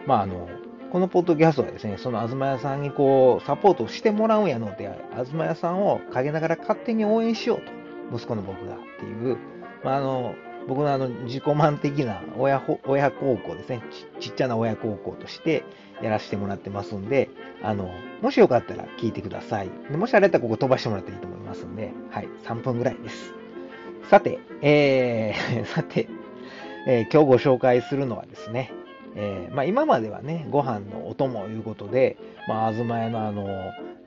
まあ、あの、このポッドキャストはですね、その東屋さんにこう、サポートしてもらうんやので、東屋さんを陰ながら勝手に応援しようと、息子の僕がっていう、まあ、あの、僕のあの、自己満的な親、親孝行ですねち、ちっちゃな親孝行としてやらせてもらってますんで、あの、もしよかったら聞いてください。もしあれだったらここ飛ばしてもらっていいと思いますんで、はい、3分ぐらいです。さて、えー、さて、えー今日ご紹介するのはですね、えーまあ、今まではね、ご飯のお供ということで、まあ、東屋のあの、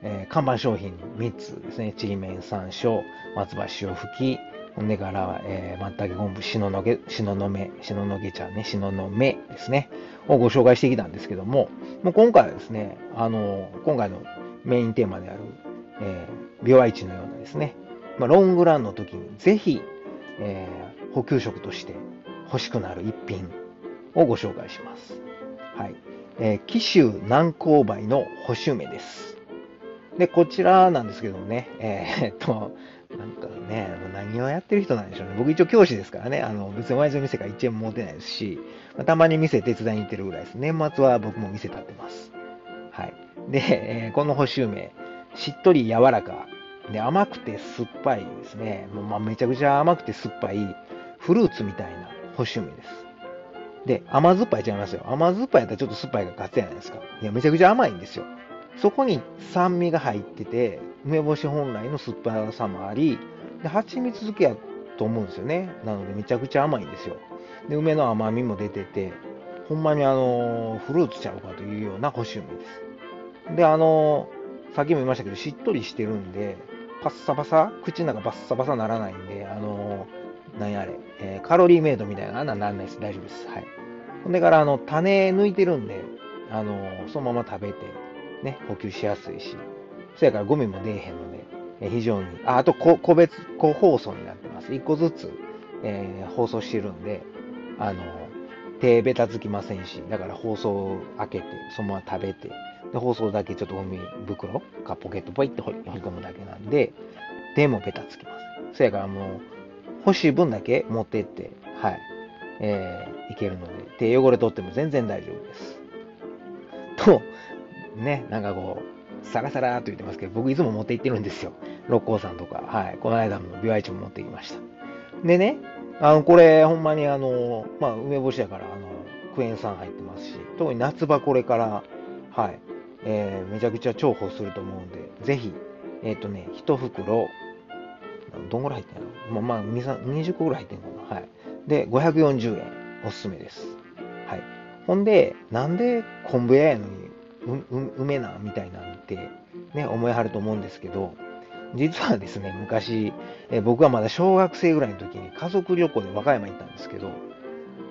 えー看板商品3つですね、ちりめん山椒、松葉塩吹き、ほんでから、えー、まったけ昆布、しののげ、しののめ、しののげ茶ね、しののめですね、をご紹介してきたんですけども、もう今回はですね、あの、今回のメインテーマである、えー、病愛地のようなですね、まあ、ロングランの時にぜひ、えー補給食として欲しくなる一品をご紹介します。はい。えー、紀州南高梅の干し梅です。で、こちらなんですけどもね、えーっと、なんかね、何をやってる人なんでしょうね。僕一応教師ですからね、あの、別に親父の店から1円も持てないですし、まあたまに店手伝いに行ってるぐらいです。年末は僕も店立ってます。はい。で、えーこの干し梅、しっとり柔らか、で、甘くて酸っぱいですね。もうまあ、めちゃくちゃ甘くて酸っぱい、フルーツみたいな干し梅です。で、甘酸っぱいちゃいますよ。甘酸っぱいやったらちょっと酸っぱいが勝つじゃないですか。いや、めちゃくちゃ甘いんですよ。そこに酸味が入ってて、梅干し本来の酸っぱさもあり、で、蜂蜜漬けやと思うんですよね。なので、めちゃくちゃ甘いんですよ。で、梅の甘みも出てて、ほんまにあの、フルーツちゃうかというような干し梅です。で、あの、さっきも言いましたけど、しっとりしてるんで、パッサパサ、口の中バッサバサならないんで、あの、なんやあれ、えーカロリーメイトみたいな、あんなんならないです。大丈夫です。はい。ほんでから、あの、種抜いてるんで、あの、そのまま食べて、ね、補給しやすいし、そやからゴミも出えへんので、えー非常に、あ、あとこ個別、個包装になってます。一個ずつ、えー包装してるんで、あの、手べたつきませんし、だから包装開けて、そのまま食べて、で、包装だけちょっとゴミ袋かポケットポイって掘り掘り込むだけなんで、手もべたつきます。そやからもう、欲しい分だけ持ってって、はい、えーいけるので、手汚れ取っても全然大丈夫です。と、ね、なんかこう、サラサラーと言ってますけど、僕いつも持って行ってるんですよ。六甲山とか、はい、この間もビワイチも持ってきました。でね、あの、これ、ほんまにあの、まあ、梅干しやから、あの、クエン酸入ってますし、特に夏場これから、はい、えーめちゃくちゃ重宝すると思うんで、ぜひ、えっ、とね、1袋、どんぐらい入ってんのまあ、まあ、20個ぐらい入ってんのかな？はい。で、540円、おすすめです。はい。ほんで、なんで昆布屋やのに、う、う、梅なみたいなんて、ね、思いはると思うんですけど、実はですね、昔、え僕はまだ小学生ぐらいの時に家族旅行で和歌山行ったんですけど、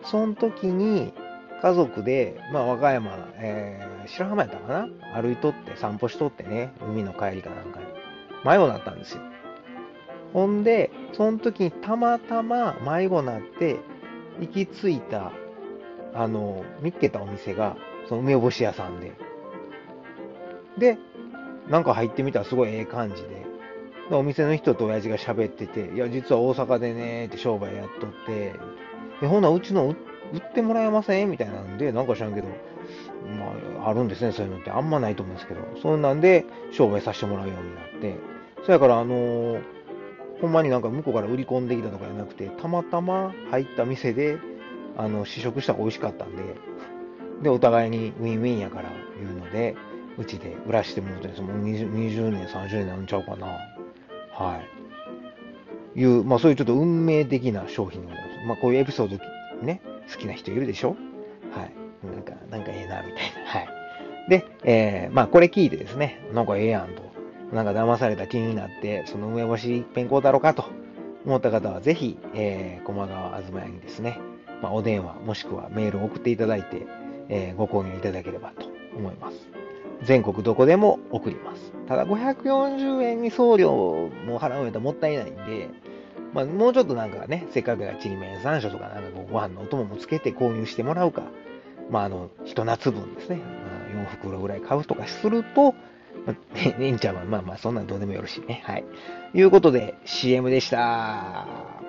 その時に家族で、まあ、和歌山、え白浜やったかな？歩いとって散歩しとってね、海の帰りかなんかに。迷子になったんですよ。ほんで、その時にたまたま迷子になって、行き着いた、あの、見っけたお店が、その梅干し屋さんで。で、なんか入ってみたらすごいええ感じで。でお店の人と親父が喋ってて、いや、実は大阪でね、って商売やっとって、でほな、うちの売売ってもらえません？みたいなんで、なんか知らんけど、まあ、あるんですね、そういうのって。あんまないと思うんですけど、そんなんで商売させてもらうようになって、そやから、あのーほんまになんか向こうから売り込んできたとかじゃなくて、たまたま入った店で、あの、試食したら美味しかったんで、で、お互いにウィンウィンやからいうので、うちで売らしてもらってもう 20, 20年、30年なんちゃうかな。はい。いう、まあそういうちょっと運命的な商品でございます。まあこういうエピソードね、好きな人いるでしょ？はい。なんか、なんかええな、みたいな。はい。で、えー、まあこれ聞いてですね、なんかええやんと。なんか騙された気になって、その梅干し一遍こうだろうかと思った方は、ぜひ、えー、駒川あずま屋にですね、まあ、お電話もしくはメールを送っていただいて、えーご購入いただければと思います。全国どこでも送ります。ただ540円に送料も払うんやもったいないんで、まあ、もうちょっとなんかね、せっかくがちりめん山椒とかなんかご飯のお供もつけて購入してもらうか、まあ、あの、一夏分ですね、まあ4袋ぐらい買うとかすると、まあ、ね、ねんちゃんはまあまあそんなんどうでもよろしいね。はい。いうことで CM でした。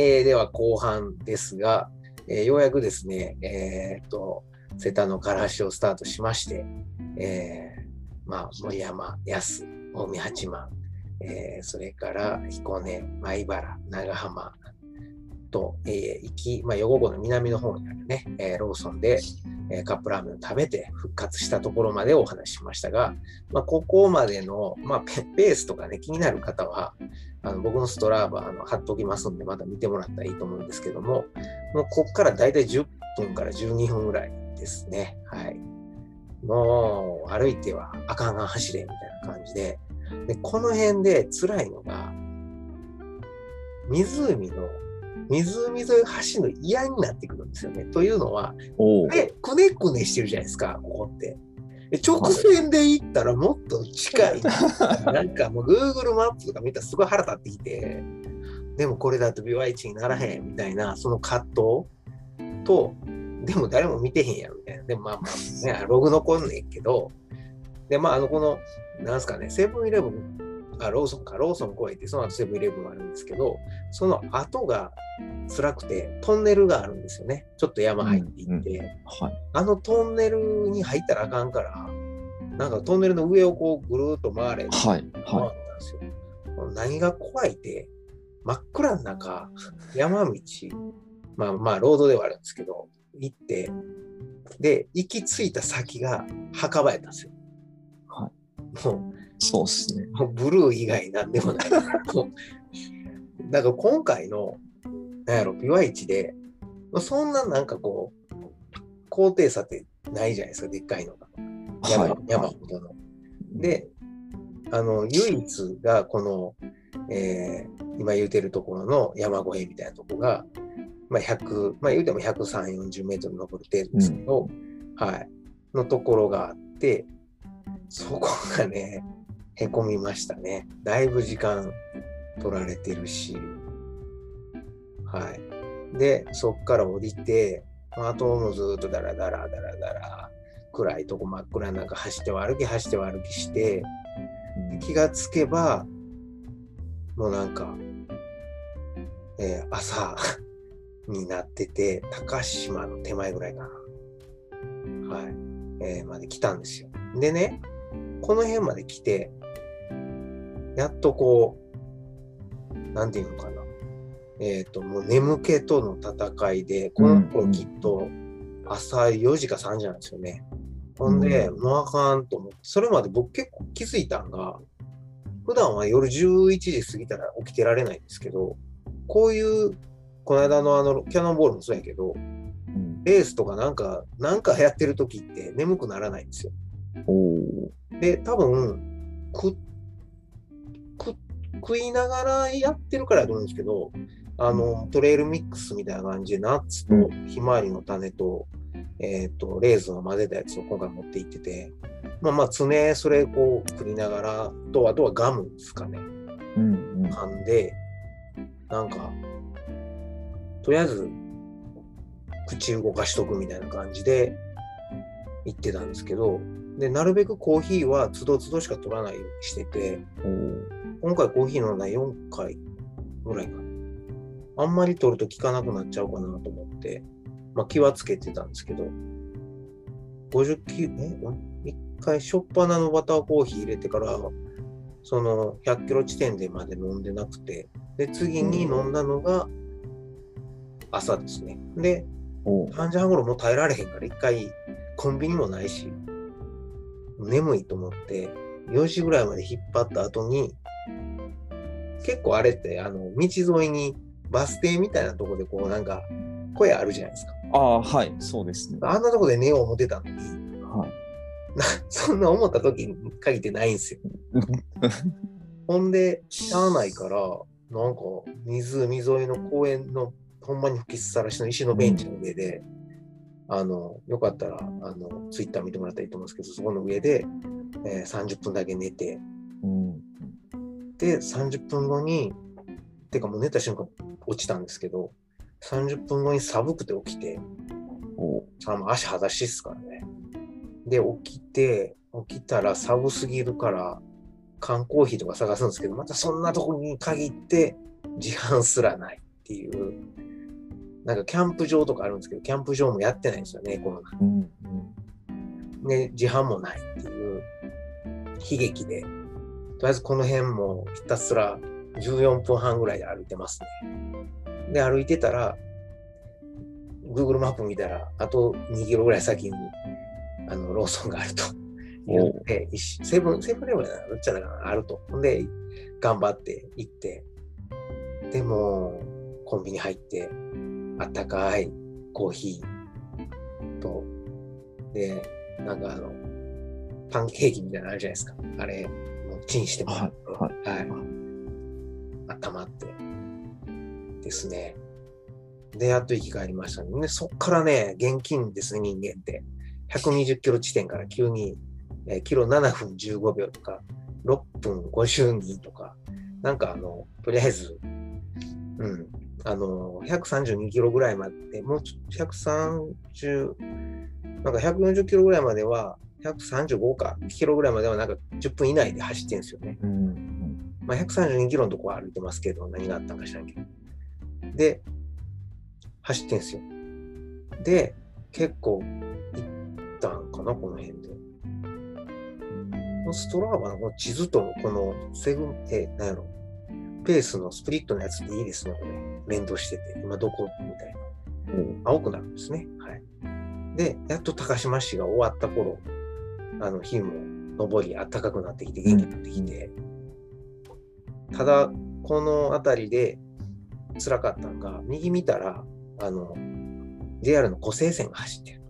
えーでは後半ですが、えーようやくですね、えーと、瀬田のからしをスタートしまして、えーまあ、森山、安、近江八幡、えーそれから彦根、米原、長浜と、えー行き、まあ、余呉湖の南の方にあるね、えーローソンで、えーカップラーメンを食べて復活したところまでお話ししましたが、まあ、ここまでの、まあ、ペペースとかね、気になる方は、あの僕のストラーバーの貼っときますんで、また見てもらったらいいと思うんですけども、もうこっからだいたい10分から12分ぐらいですね。はい。もう歩いてはあかんがん走れみたいな感じで、で、この辺で辛いのが、湖の、湖沿いを走るの嫌になってくるんですよね。というのは。で、くねくねしてるじゃないですか、ここって。で直線で行ったらもっと近い。なんかもう Google マップとか見たらすごい腹立ってきて、でもこれだと BY1 にならへんみたいな、その葛藤と、でも誰も見てへんやろみたいな。でもまあまあ、ね、ログ残んねんけど、で、まああの、この、なんすかね、セブンイレブン、あ、ローソンか、ローソン越えて、その後セブンイレブンがあるんですけど、その後が辛くて、トンネルがあるんですよね。ちょっと山入っていって。はい。あのトンネルに入ったらあかんから、なんかトンネルの上をこうぐるーっと回れってはい。回ったはんですよ。何が怖いって、真っ暗の中、山道、まあまあ、ロードではあるんですけど、行って、で、行き着いた先が墓場やったんですよ。はもい。そうですね。ブルー以外なんでもない。だから今回の、なんやろ、ビワイチで、そんななんかこう、高低差ってないじゃないですか、でっかいのが。山,、はい。山ほどの。で、あの、唯一がこの、えー今言うてるところの山越えみたいなとこが、まあ、100、まあ言うても130、40メートル登る程度ですけど、はい、のところがあって、そこがね、へこみましたね。だいぶ時間取られてるし、はい。で、そっから降りて、まああともうずっとダラダラダラダラ、暗いとこ真っ暗な中走っては歩き走っては歩きして、うん気がつけば、もうなんか、えー朝 になってて、高島の手前ぐらいかな。はい。えーまで来たんですよ。でね、この辺まで来て、やっとこう、なんていうのかな。えっ、と、もう眠気との戦いで、この頃きっと朝4時か3時なんですよね。ほんで、うもうあかんと思って、それまで僕結構気づいたんが、普段は夜11時過ぎたら起きてられないんですけど、こういう、この間のあの、キャノンボールもそうやけど、うんレースとかなんか、なんかやってる時って眠くならないんですよ。で、多分、く、く、食いながらやってるからやと思うんですけど、あの、トレイルミックスみたいな感じで、ナッツとうひまわりの種と、えっ、と、レーズンを混ぜたやつを今回持って行ってて、まあまあ、常それこう食いながら、と、あとはガムですかね。うんうん。噛んで、なんか、とりあえず、口動かしとくみたいな感じで言ってたんですけど、で、なるべくコーヒーはつどつどしか取らないようにしてて、今回コーヒー飲んだ4回ぐらいかな。あんまり取ると効かなくなっちゃうかなと思って、まあ気はつけてたんですけど、50キロ、え一回しょっぱなのバターコーヒー入れてから、その100キロ地点でまで飲んでなくて、で、次に飲んだのが朝ですね。で、おー3時半頃もう耐えられへんから、一回コンビニもないし、眠いと思って、4時ぐらいまで引っ張った後に、結構あれって、あの、道沿いにバス停みたいなとこでこうなんか、声あるじゃないですか。ああ、はい、そうですね。あんなとこで寝よう思ってたのに、はい。なそんな思った時に限ってないんですよ。ほんで、しゃあないから、なんか、湖沿いの公園の、ほんまに吹きさらしの石のベンチの上で、あの、よかったら、あの、ツイッター見てもらったらいいと思うんですけど、そこの上で、えー30分だけ寝て、うん。で、30分後に、てかもう寝た瞬間落ちたんですけど、30分後に寒くて起きて、あもう足裸足っすからね。で、起きて、起きたら寒すぎるから、缶コーヒーとか探すんですけど、またそんなとこに限って自販すらないっていう、なんかキャンプ場とかあるんですけど、キャンプ場もやってないんですよね、コロナ。うんうん。で、自販もないっていう悲劇で、とりあえずこの辺もひたすら14分半ぐらいで歩いてますね。で、歩いてたら、Google マップ見たら、あと2キロぐらい先に、あの、ローソンがあると言って、セブン、セブンイレブンやな、どっちだかな、あると。ほんで、頑張って行って、でも、コンビニ入って、あったかいコーヒーと、で、なんかあの、パンケーキみたいなのあるじゃないですか。あれ、チンしてもらって、はいはい。温まって。ですね。で、やっと生き返りましたね。で、そっからね、現金ですね、人間って。120キロ地点から急に、えーキロ7分15秒とか、6分52とか、なんかあの、とりあえず、うん、あの、132キロぐらいまで、もうちょ130、なんか140キロぐらいまでは、135か、キロぐらいまではなんか10分以内で走ってるんですよね。うんまあ、132キロのとこは歩いてますけど、何があったんか知らんけど。で、走ってんすよ。で、結構行ったんかな、この辺で。このストラーバのこの地図とこのセグ、え、なんやろ、ペースのスプリットのやつっていいですね、これ。連動してて、今どこみたいな。うん青くなるんですね。はい。で、やっと高島市が終わった頃、あの、日も昇り、暖かくなってきて、元気になってきて、ただ、この辺りで辛かったのが、右見たら、あの、JR の湖西線が走ってる。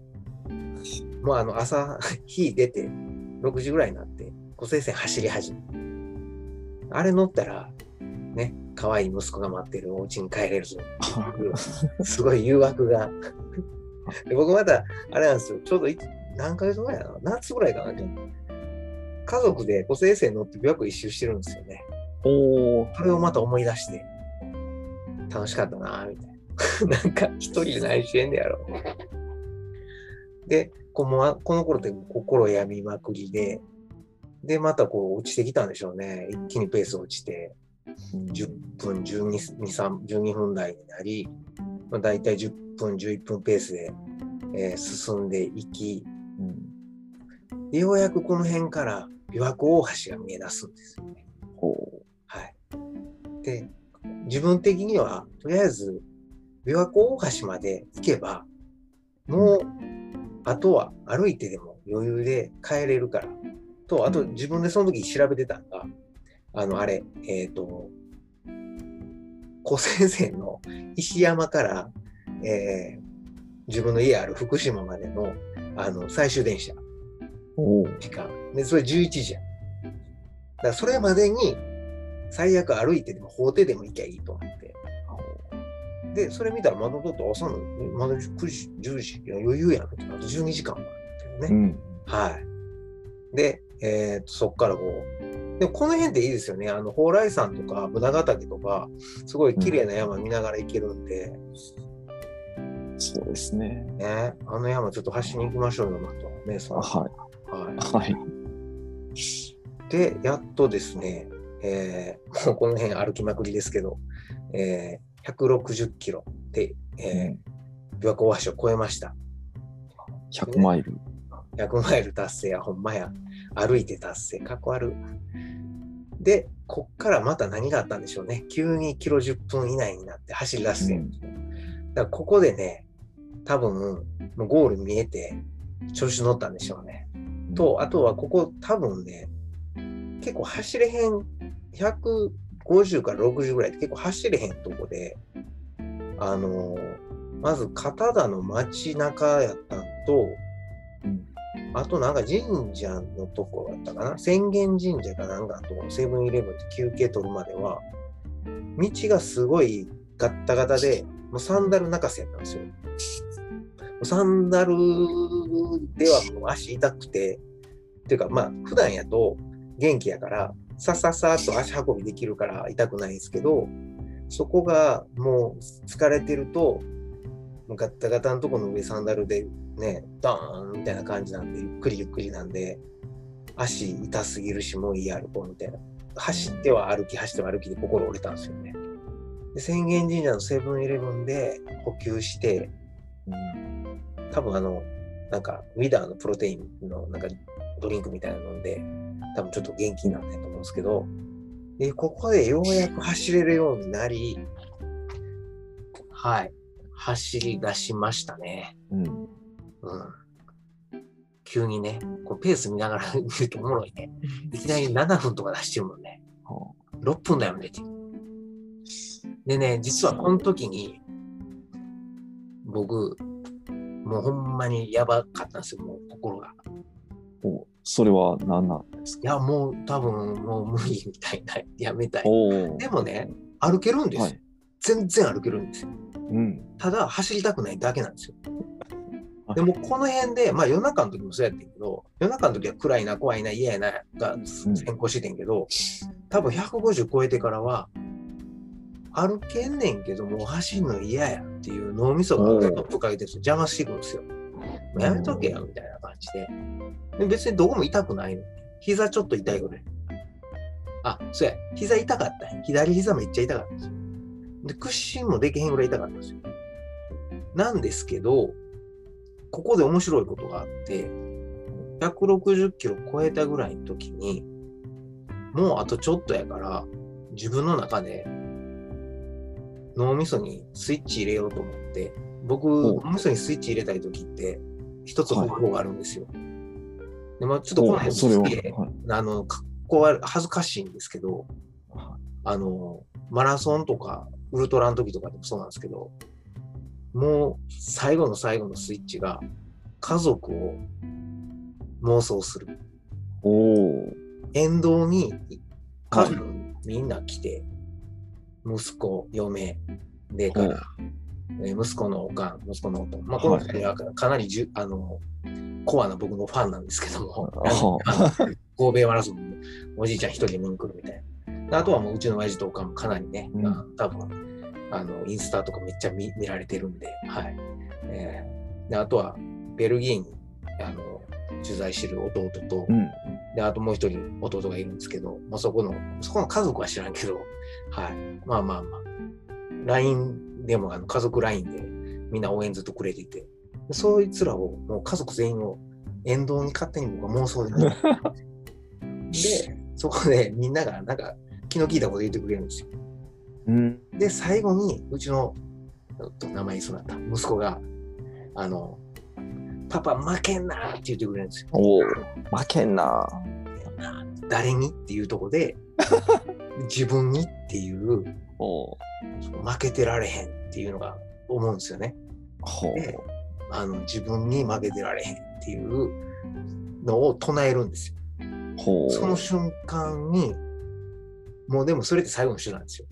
もうあの、朝、日出て、6時ぐらいになって、湖西線走り始めあれ乗ったら、ね、可愛い息子が待ってるお家に帰れるぞ。すごい誘惑が。で僕また、あれなんですよ、ちょうどいつ何ヶ月前やな、夏ぐらいかな、家族で湖西線乗って琵琶湖一周してるんですよね。おーそれをまた思い出して、楽しかったなみたいな。なんか一人で何してんねやろ。で、こうもうこの頃って心病みまくりで、で、またこう落ちてきたんでしょうね。一気にペース落ちて、うん10分、12、3 12分台になり、まあ、大体10分、11分ペースで、えー進んでいき、うんでようやくこの辺から琵琶湖大橋が見え出すんですよね。ほはい。で、自分的には、とりあえず、琵琶湖大橋まで行けば、もう、あとは歩いてでも余裕で帰れるから。と、あと自分でその時調べてたのが、あの、あれ、えっ、と、古先生の石山から、えー自分の家ある福島までの、あの、最終電車。時間。で、それ11時やん。だからそれまでに、最悪歩いてでも、法廷でも行きゃいいと思って。で、それ見たら、まだだって朝の、えまだ9時、10時、余裕やん。あと12時間もあるんだよね。うん。はい。で、えーと、そっからこう。でもこの辺っていいですよね。あの、蓬莱山とか、ブナヶ岳とか、すごい綺麗な山見ながら行けるんで、そうですね。ね、あの山ちょっと走りに行きましょうよ、また。ね、そのははい。い。はい。で、やっとですね、えーもう この辺歩きまくりですけど、えー160キロで、えー琵琶湖大橋を越えました。100マイル。100マイル達成や、ほんまや。歩いて達成、かっこ悪い。で、こっからまた何があったんでしょうね。急にキロ10分以内になって走り出して、うんだからここでね、多分、もうゴール見えて、調子乗ったんでしょうね。と、あとはここ多分ね、結構走れへん、150から60ぐらいって結構走れへんとこで、あの、まず片田の街中やったんと、うんあとなんか神社のとこだったかな浅間神社かなんかのとセブンイレブンで休憩取るまでは、道がすごいガッタガタで、もうサンダル泣かせやったんですよ。サンダルではもう足痛くて、っていうかまあ普段やと元気やから、さっさっさっと足運びできるから痛くないんですけど、そこがもう疲れてると、ガッタガタのとこの上サンダルでね、ドーンみたいな感じなんで、ゆっくりゆっくりなんで、足痛すぎるし、もういい歩こうみたいな。走っては歩き、走っては歩きで心折れたんですよね。で、浅間神社のセブンイレブンで補給して、うん多分あの、なんか、ウィダーのプロテインのなんかドリンクみたいなの飲んで、多分ちょっと元気になったと思うんですけど、で、ここでようやく走れるようになり、はい、走り出しましたね。うん。うん。急にね、こうペース見ながら 見るとおもろいね。いきなり7分とか出してるもんね。は6分だよねって。でね、実はこの時に、僕、もうほんまにやばかったんですよ、もう心が。おそれは何なんですか？いや、もう多分もう無理みたいな、やめたい。でもね、歩けるんですよ。はい。全然歩けるんですよ。うん。ただ、走りたくないだけなんですよ。はいでも、この辺で、まあ夜中の時もそうやってんけど、夜中の時は暗いな、怖いな、嫌やな、が先行しててんけど、多分150超えてからは、歩けんねんけど、もう走るの嫌やっていう脳みそがストップかけてると邪魔してくるんですよ。もうやめとけよ、みたいな感じで。で別にどこも痛くないの。膝ちょっと痛いぐらい。あ、そうや、膝痛かった左膝めっちゃ痛かったんですよ。で、屈伸もできへんぐらい痛かったんですよ。なんですけど、ここで面白いことがあって、160キロ超えたぐらいの時に、もうあとちょっとやから、自分の中で脳みそにスイッチ入れようと思って、僕、脳みそにスイッチ入れたい時って、一つ方法があるんですよ。でまあ、ちょっとこの辺それは。好きではいあの、かっこ悪い恥ずかしいんですけど、あの、マラソンとか、ウルトラの時とかでもそうなんですけど、もう最後の最後のスイッチが、家族を妄想する。おお。沿道に家はい族みんな来て、息子、嫁、でから、えー息子のおかん、息子の夫。まあ、この二人はかなりじゅ、あの、コアな僕のファンなんですけども、神戸マラソンもおじいちゃん一人で見に来るみたいな。であとはもううちの親父とおかんもかなりね、うんあ多分あのインスタとかめっちゃ見見られてるんで、はい。えーであとはベルギーにあの取材してる弟と、うん。でで、あともう一人弟がいるんですけど、まあ、そこの、そこの家族は知らんけど、はい。まあまあまあ、LINE でもあの家族 LINE でみんな応援ずっとくれてて、そいつらを、もう家族全員を沿道に勝手に僕は妄想で で、そこでみんながなんか気の利いたこと言ってくれるんですよ。うん。で、最後に、うちの、えっと名前にそうなった息子が、あの、パパ負けんなって言ってくれるんですよ。おお、負けんな。誰に？っていうとこで、自分に？っていう。負けてられへんっていうのが思うんですよね。であの自分に負けてられへんっていうのを唱えるんですよ。その瞬間に、もうでもそれって最後の手段ですよ。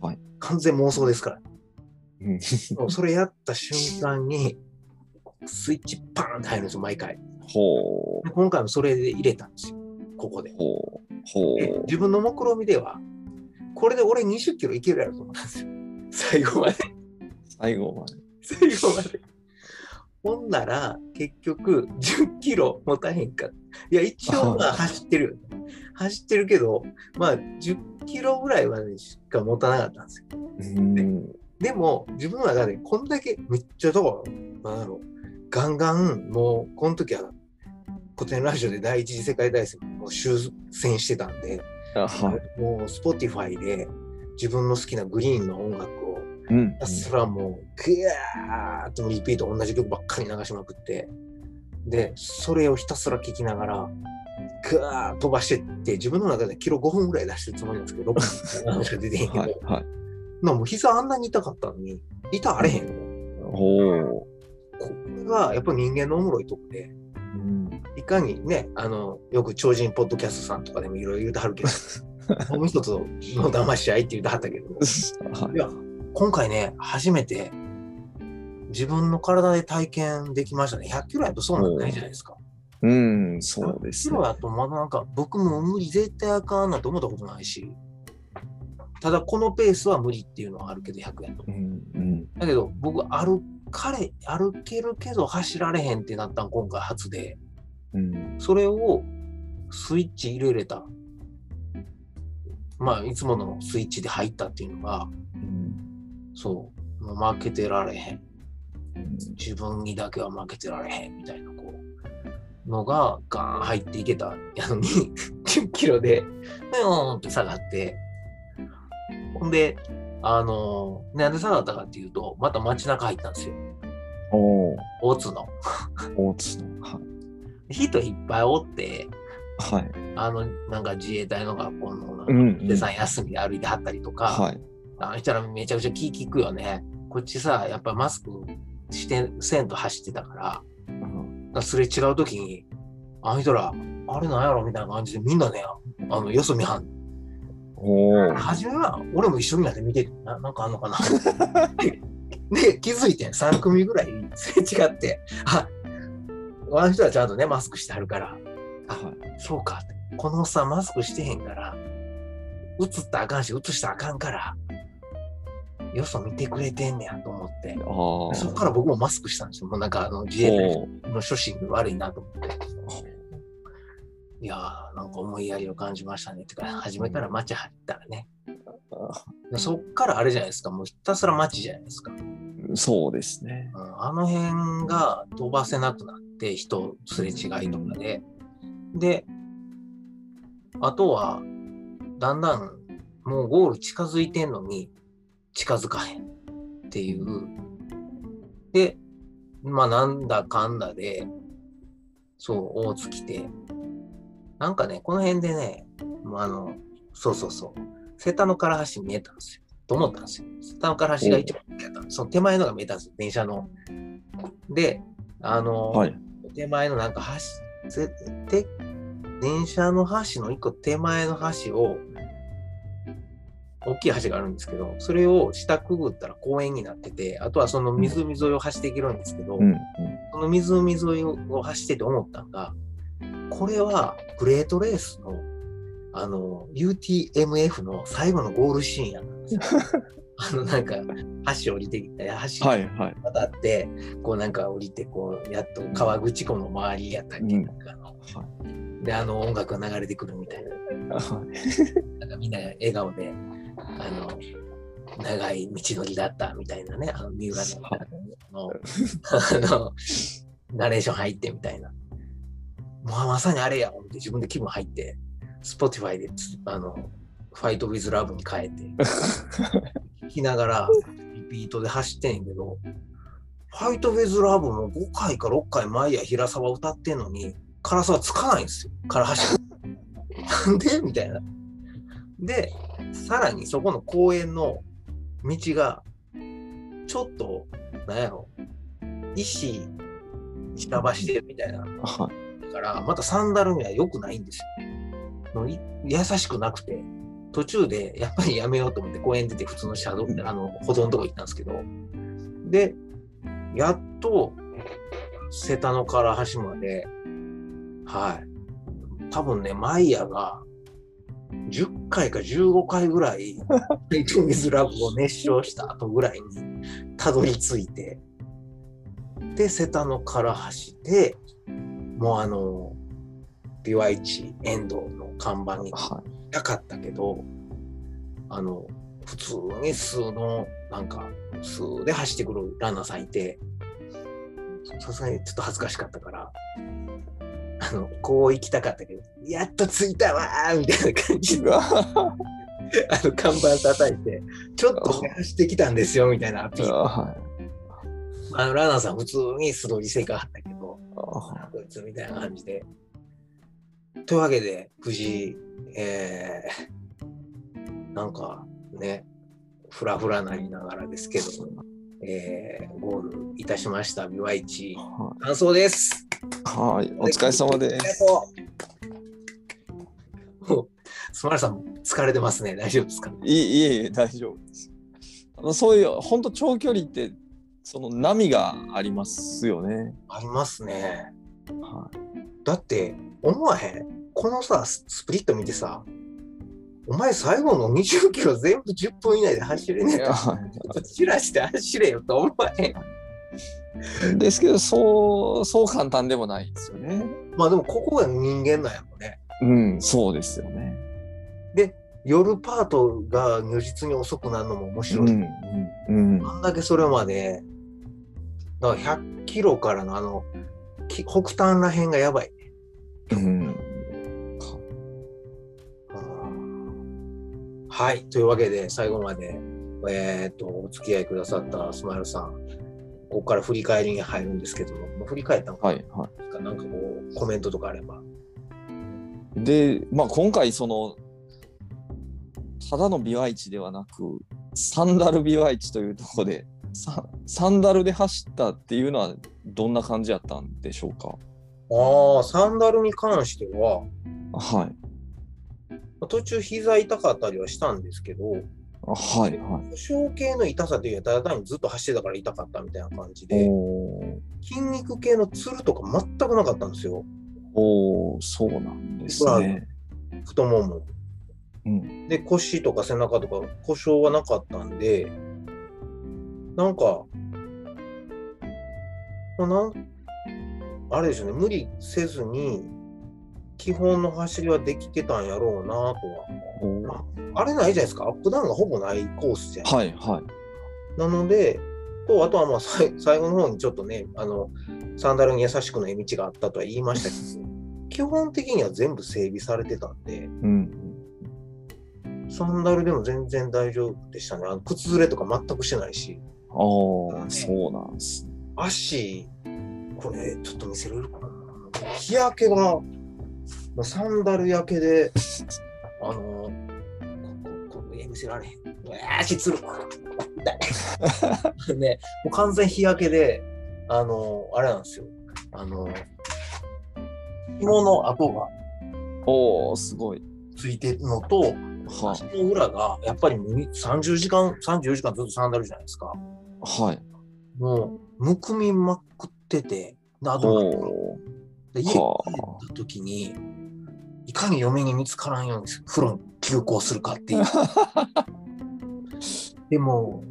はい完全妄想ですから。それやった瞬間に、スイッチパーンって入るんですよ、毎回。ほう。で今回もそれで入れたんですよ、ここで。ほう。ほでう。自分の目論みでは、これで俺20キロいけるやろと思ったんですよ。最後まで。最後まで。最後まで。ほんなら、結局、10キロ持たへんか。いや、一応まあ走ってるよ。走ってるけど、まあ10キロぐらいまでしか持たなかったんですよ。うん。でも、自分の中でこんだけめっちゃだから、なんだろう、ガンガン、もう、この時は古典ラジオで第一次世界大戦もう終戦してたんで。もう Spotify で自分の好きなグリーンの音楽をうんひたすらもう、ぐーっとリピート同じ曲ばっかり流しまくって、で、それをひたすら聴きながら、ぐーっと飛ばしてって、自分の中でキロ5分ぐらい出してるつもりなんですけど、6分しか出てへんけど、はい。はい。なもう膝あんなに痛かったのに、痛あれへんの。これがやっぱ人間のおもろいとこで、うん。いかにね、あの、よく超人ポッドキャストさんとかでもいろいろ言うてはるけど、もう一つの騙し合いって言うてはったけど、は いや、今回ね、初めて自分の体で体験できましたね。100キロやとそうなんないじゃないですか。い。うん、そうで100すねキロ。やとまだなんか僕も無理絶対あかんなと思ったことないし、ただこのペースは無理っていうのはあるけど100やと。うん。うん。だけど僕歩かれ、歩けるけど走られへんってなったん今回初で、うん。それをスイッチ入れれた。まあいつものスイッチで入ったっていうのが、うん。そう、もう負けてられへん。自分にだけは負けてられへんみたいなこうのがガーン入っていけたやのに 10キロでふよーんって下がってほんであのなんで下がったかっていうとまた街中入ったんですよおお。大津の大津の。はい。人いっぱいおってはい。あのなんか自衛隊の学校のなんかうん。でさん休みで歩いてはったりとか、はい。あの人らめちゃくちゃ気利くよねこっちさやっぱマスクしてせんと走ってたからうんだからすれ違うときに、あの人ら、あれなんやろみたいな感じで、みんなね、あの、よそ見はん。おお。初めは、俺も一緒になって見てて、ななんかあんのかな で、で気づいてん、3組ぐらいすれ違って、あ、あの人はちゃんとね、マスクしてはるから、はい。そうかこのおっさんマスクしてへんから、映ったらあかんし、映したらあかんから、よそ見てくれてんねやと思って、ああ。そこから僕もマスクしたんですよ。もうなんかあの自衛隊の初心が悪いなと思って。いやー、なんか思いやりを感じましたね。てか、初めから街入ったらね。でそっからあれじゃないですか。もうひたすら街じゃないですか。そうですね。あの辺が飛ばせなくなって、人すれ違いとかで。で、あとは、だんだんもうゴール近づいてんのに近づかへんっていう。で、まあなんだかんだで、そう、大津来て、なんかね、この辺でね、あの、そうそうそう、瀬田の唐橋見えたんですよ。と思ったんですよ。瀬田の唐橋が一番見えたその手前のが見えたんですよ、電車の。で、あの、はい。手前のなんか橋、ぜて電車の橋の一個手前の橋を、大きい橋があるんですけど、それを下くぐったら公園になってて、あとはその湖沿いを走っていけるんですけど、うん。うん。その湖沿いを走ってて思ったのが、これはグレートレースのあの UTMF の最後のゴールシーンやったんですよ。あのなんか橋降りてきて、橋はい。はい。渡って、こうなんか降りて、こうやっと川口湖の周りやったっけ、うんなんかあのはい。で、あの音楽が流れてくるみたいな。なんかみんな笑顔で、あの、長い道のりだったみたいなね、あの、三浦の、あの、ナレーション入ってみたいな。まあ、まさにあれや、って自分で気分入って、Spotify でつ、あの、ファイト with Love に変えて、聞きながら、リピートで走ってんけど、ファイト with Love も5回か6回前や平沢歌ってんのに、辛さはつかないんですよ。から走る。なんで？みたいな。で、さらにそこの公園の道が、ちょっと、なんやろ、石、下走ってるみたいな。はい。だから、またサンダルには良くないんですよ。優しくなくて、途中でやっぱりやめようと思って公園出て普通の車道、あの歩道のとこ行ったんですけど、で、やっと、瀬田のから橋まで、はい。多分ね、マイヤが10回か15回ぐらい、ファイトミズラブを熱唱した後ぐらいにたどり着いて、で、瀬田のから橋で、もうあの、ビワイチ遠藤の看板にはたかったけど、あの、普通に数の、なんか、数で走ってくるランナーさんいて、さすがにちょっと恥ずかしかったから、あの、こう行きたかったけど、やっと着いたわーみたいな感じい。で、あの、看板叩いて、ちょっと走ってきたんですよ、みたいなアピール。はい。あの、ランナーさん普通に素通りせかはったけど、はこいつみたいな感じで。というわけで、無事、えー、なんかね、ふらふらなりながらですけども、えー、ゴールいたしました、ビワイチ。い。感想です。はい。お疲れ様です。スマルさん、疲れてますね。大丈夫ですか？いいいえいえ、大丈夫です。あのそういう、本当長距離って、その波がありますよね。ありますね。はだって、思わへん？このさ、ススプリット見てさ、お前最後の20キロ全部10分以内で走れい。ねえとは散らして走れよと思わへん？いですけど、そう、そう簡単でもないですよね。まあでもここが人間なんやろね。うん、そうですよね。夜パートが如実に遅くなるのも面白い。うん、うん、うん。あんだけそれまで、だから100キロからのあの、き北端らへんがやばい。うん。はい。というわけで、最後まで、えっ、と、お付き合いくださったスマイルさん、ここから振り返りに入るんですけども、振り返ったのかはい、はなんかこう、コメントとかあれば。い。で、まあ、今回、その、ただのビワイチではなく、サンダルビワイチというところで、ササンダルで走ったっていうのは、どんな感じやったんでしょうか？ああ、サンダルに関しては、はい。途中膝痛かったりはしたんですけど、はい、は故障系の痛さというよりはただ単にずっと走ってたから痛かったみたいな感じい。で、筋肉系のつるとか全くなかったんですよ。おーそうなんですね。太もも。うん。で、腰とか背中とか故障はなかったんで、なんか、まあなんあれですよね、無理せずに、基本の走りはできてたんやろうなとは。おーあれないじゃないですか、アップダウンがほぼないコースじゃん。はい、はい。なので、と、あとはまあさい最後の方にちょっとね、あの、サンダルに優しくない道があったとは言いましたけど、基本的には全部整備されてたんで、うん。サンダルでも全然大丈夫でしたね。あの靴ずれとか全くしてないし、ああ、そうなんですね。足、これちょっと見せれるかな日焼けが、もうサンダル焼けで、あの、ここ、ここ、え見せられへん。うわー足つる。ね、もう完全日焼けで、あの、あれなんですよ。あの、紐の跡がおおすごい。ついてるのと、は足の裏が、やっぱりみ30時間、34時間ずっとサンダルじゃないですか。はい。もう、むくみまくってて、で家帰はった時に、いかに嫁に見つからんように風呂に休校するかっていう。でも、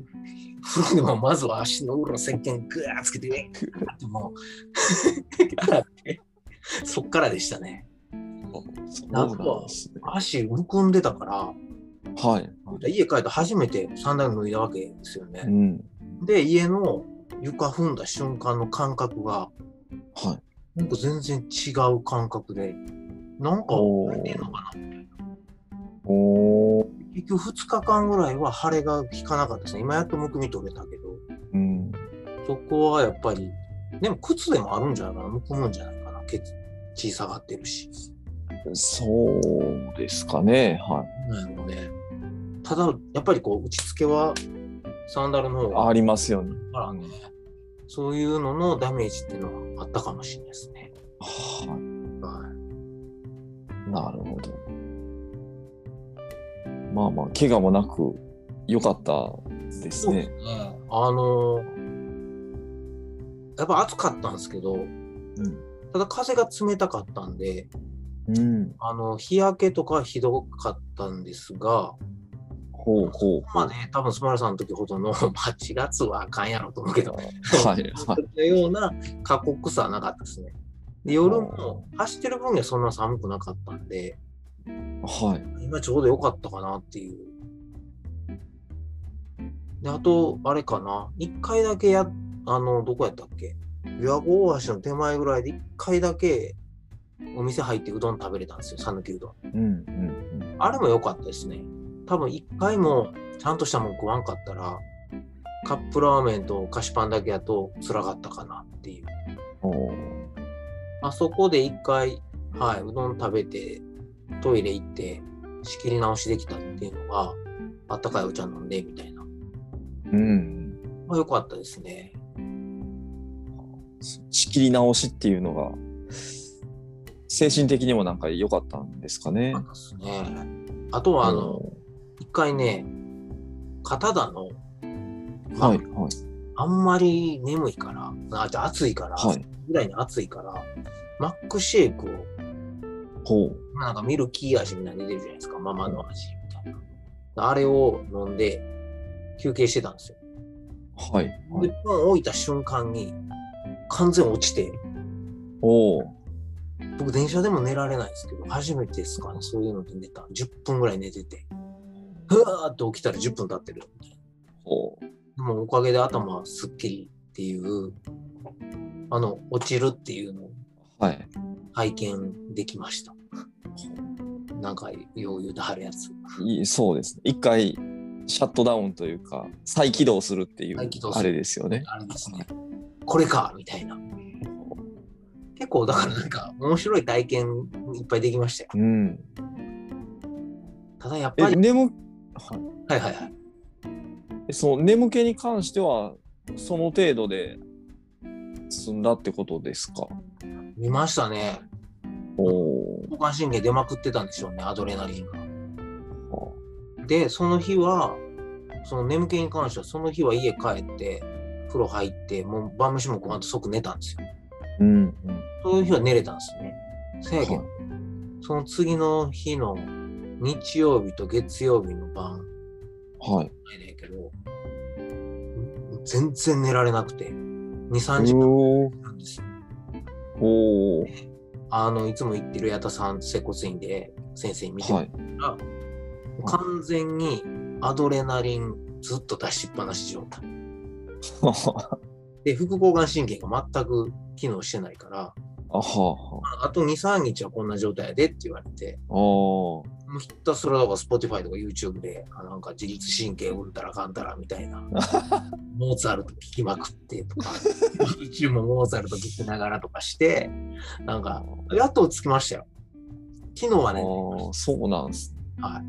風呂でもまずは足の裏の石鹸グワーつけて、ね、ってもう洗って、そっからでしたね。なんですね。足むくんでたから、はい。家帰って初めてサンダル脱いだわけですよね。うん。で、家の床踏んだ瞬間の感覚が、はい。なんか全然違う感覚で、なんか、おー入ってんのかなおー。結局2日間ぐらいは腫れが引かなかったですね。今やっとむくみ取れたけど、うん。そこはやっぱり、でも靴でもあるんじゃないかな、むくむんじゃないかな、血小さがってるし。そうですかね。はなので、ただ、やっぱりこう、打ち付けはサンダルの方い。がありますよね。からね、そういうののダメージっていうのはあったかもしれないですね。は。はいなるほど。まあまあ、怪我もなく良かったですね。そうですね。あのやっぱ暑かったんですけど、ただ風が冷たかったんで、うん。あの、日焼けとかはひどかったんですが、ほうほう。まあね、多分スマイルさんの時ほどの 8月はあかんやろと思うけど、はいはい。のような過酷さはなかったですね。で夜も走ってる分にはそんな寒くなかったんで、はい。今ちょうど良かったかなっていう。で、あと、あれかな、一回だけや、あの、どこやったっけ琵琶湖大橋の手前ぐらいで一回だけお店入ってうどん食べれたんですよ、讃岐うどん。うんうんあれも良かったですね。多分一回もちゃんとしたもん食わんかったら、カップラーメンと菓子パンだけやと辛かったかなっていう。あそこで一回、はい、うどん食べて、トイレ行って、仕切り直しできたっていうのが、あったかいお茶飲んで、みたいな。うん。まあ、よかったですね。仕切り直しっていうのが、精神的にもなんか良かったんですかねね。あとは、あの、一回ね、肩だの、まあはいはいあんまり眠いから、あ、じゃあ暑いから、はいぐらいに暑いから、マックシェイクを、ほう。まあなんかミルキー味みたいに出てるじゃないですか、ママの味みたいな。あれを飲んで休憩してたんですよ。はい。はい、で、パン置いた瞬間に完全落ちて、おお。僕電車でも寝られないですけど、初めてですかね、そういうので寝た。10分ぐらい寝てて、ふわーって起きたら10分経ってるみたいな。ほう。でもおかげで頭すっきりっていう、あの、落ちるっていうのをはい。体験できました。なんか余裕で貼るやつ。いいそうですね。一回シャットダウンというか、再起動するっていうあれですよね。あれですね。これかみたいな。結構だからなんか面白い体験いっぱいできましたよ。うん。ただやっぱえ、り、眠、はいはいはいはい。えその眠気に関しては、その程度で済んだってことですか？見ましたね。おお。交感神経出まくってたんでしょうね、アドレナリンが。はで、その日は、その眠気に関しては、その日は家帰って、風呂入って、もう晩飯も食わんと即寝たんですよ。うんうん。そういう日は寝れたんですね。せやけど、はいその次の日の日曜日と月曜日の晩、はい。ないねんけど、全然寝られなくて、2、3時間なんですよ。おーあの、いつも行ってる矢田さん、接骨院で先生に見てもはらっい。たら、完全にアドレナリンずっと出しっぱなし状態。で、副交感神経が全く機能してないから、あはは。あと2、3日はこんな状態やでって言われて、もうひたすらだから Spotify とか YouTube で、あなんか自律神経うんたらかんたらみたいな、モーツァルト聴きまくってとか、YouTube もモーツァルト聴きながらとかして、なんか、やっとつきましたよ。昨日はあね、ーそうなんですね。はい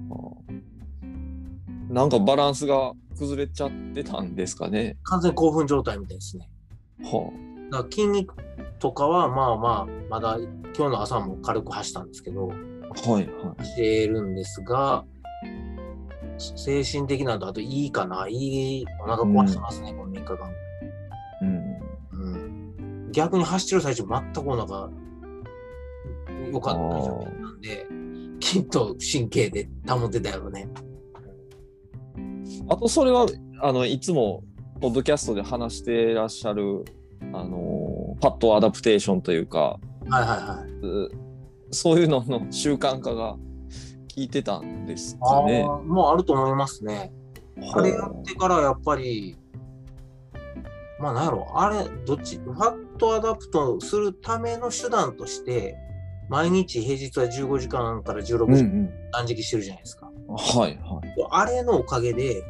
なんかバランスが崩れちゃってたんですかね。完全に興奮状態みたいですね。はだから筋肉とかはまあまあ、まだ今日の朝も軽く走ったんですけど、あ。はいは走るんですが、精神的なのと、あといいかな、いい、お腹壊してますね、この3日間。い。うん。うん、逆に走ってる最中、全くお腹良かった状態なんで、きっと神経で保ってたやろね。あとそれはあのいつもポッドキャストで話してらっしゃるあのパッドアダプテーションというかはいはいはい。うそういうのの習慣化が効いてたんですあかね。ーもうあると思いますね。あれやってからやっぱり、まあなんやろ、あれ、どっち、 fat adapt するための手段として、毎日平日は15時間から16時間うんうん。断食してるじゃないですか。はいはい。あれのおかげで、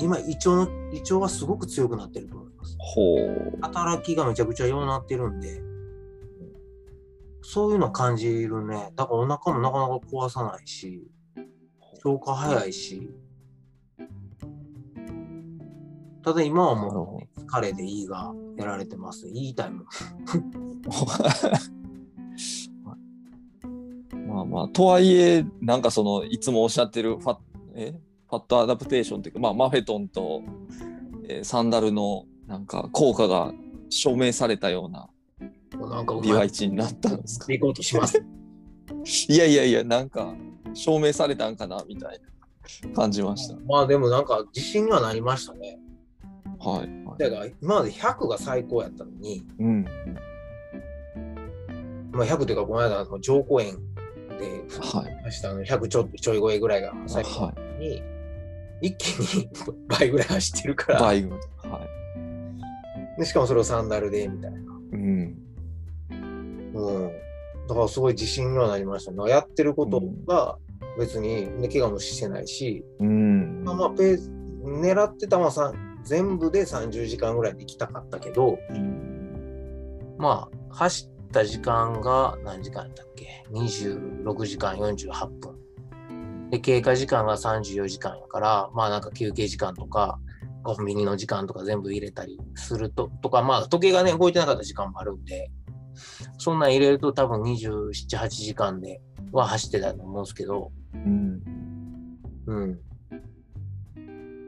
今、胃腸の、胃腸はすごく強くなってるとます。ほう。働きがめちゃくちゃ良くなってるんで、そういうの感じるね。だからお腹もなかなか壊さないし、消化早いし。ただ今はもう、疲れで胃がやられてます。いいタイム。まあまあ、とはいえ、なんかその、いつもおっしゃってるファえ？ファットアダプテーションっていうか、まあ、マフェトンと、えーサンダルのなんか効果が証明されたようなビワイチになったんですか？行こうとします。いやいやいや、なんか証明されたんかなみたいな感じました。まあでもなんか自信にはなりましたね。はい、はい。だから今まで100が最高やったのに、うん。まあ、100というかこの間の上公園ではい。明日の100ちょっとちょい超えぐらいが最高はに、一気に 倍ぐらい走ってるかい。ら、バイグ。はでしかもそれをサンダルでみたいな。い。うん。うん。だからすごい自信にはなりましたね。やってることが別に、ね、怪我もしてないし、うん。まあまあペース、狙ってたのはさ全部で30時間ぐらいで行きたかったけど、うんまあ、走った時間が何時間だっけ ?26 時間48分。で、経過時間が34時間やから、まあなんか休憩時間とか、コンビニの時間とか全部入れたりすると、とか、まあ時計がね、動いてなかった時間もあるんで、そんなん入れると多分27、8時間では走ってたと思うんですけど、うん。うん。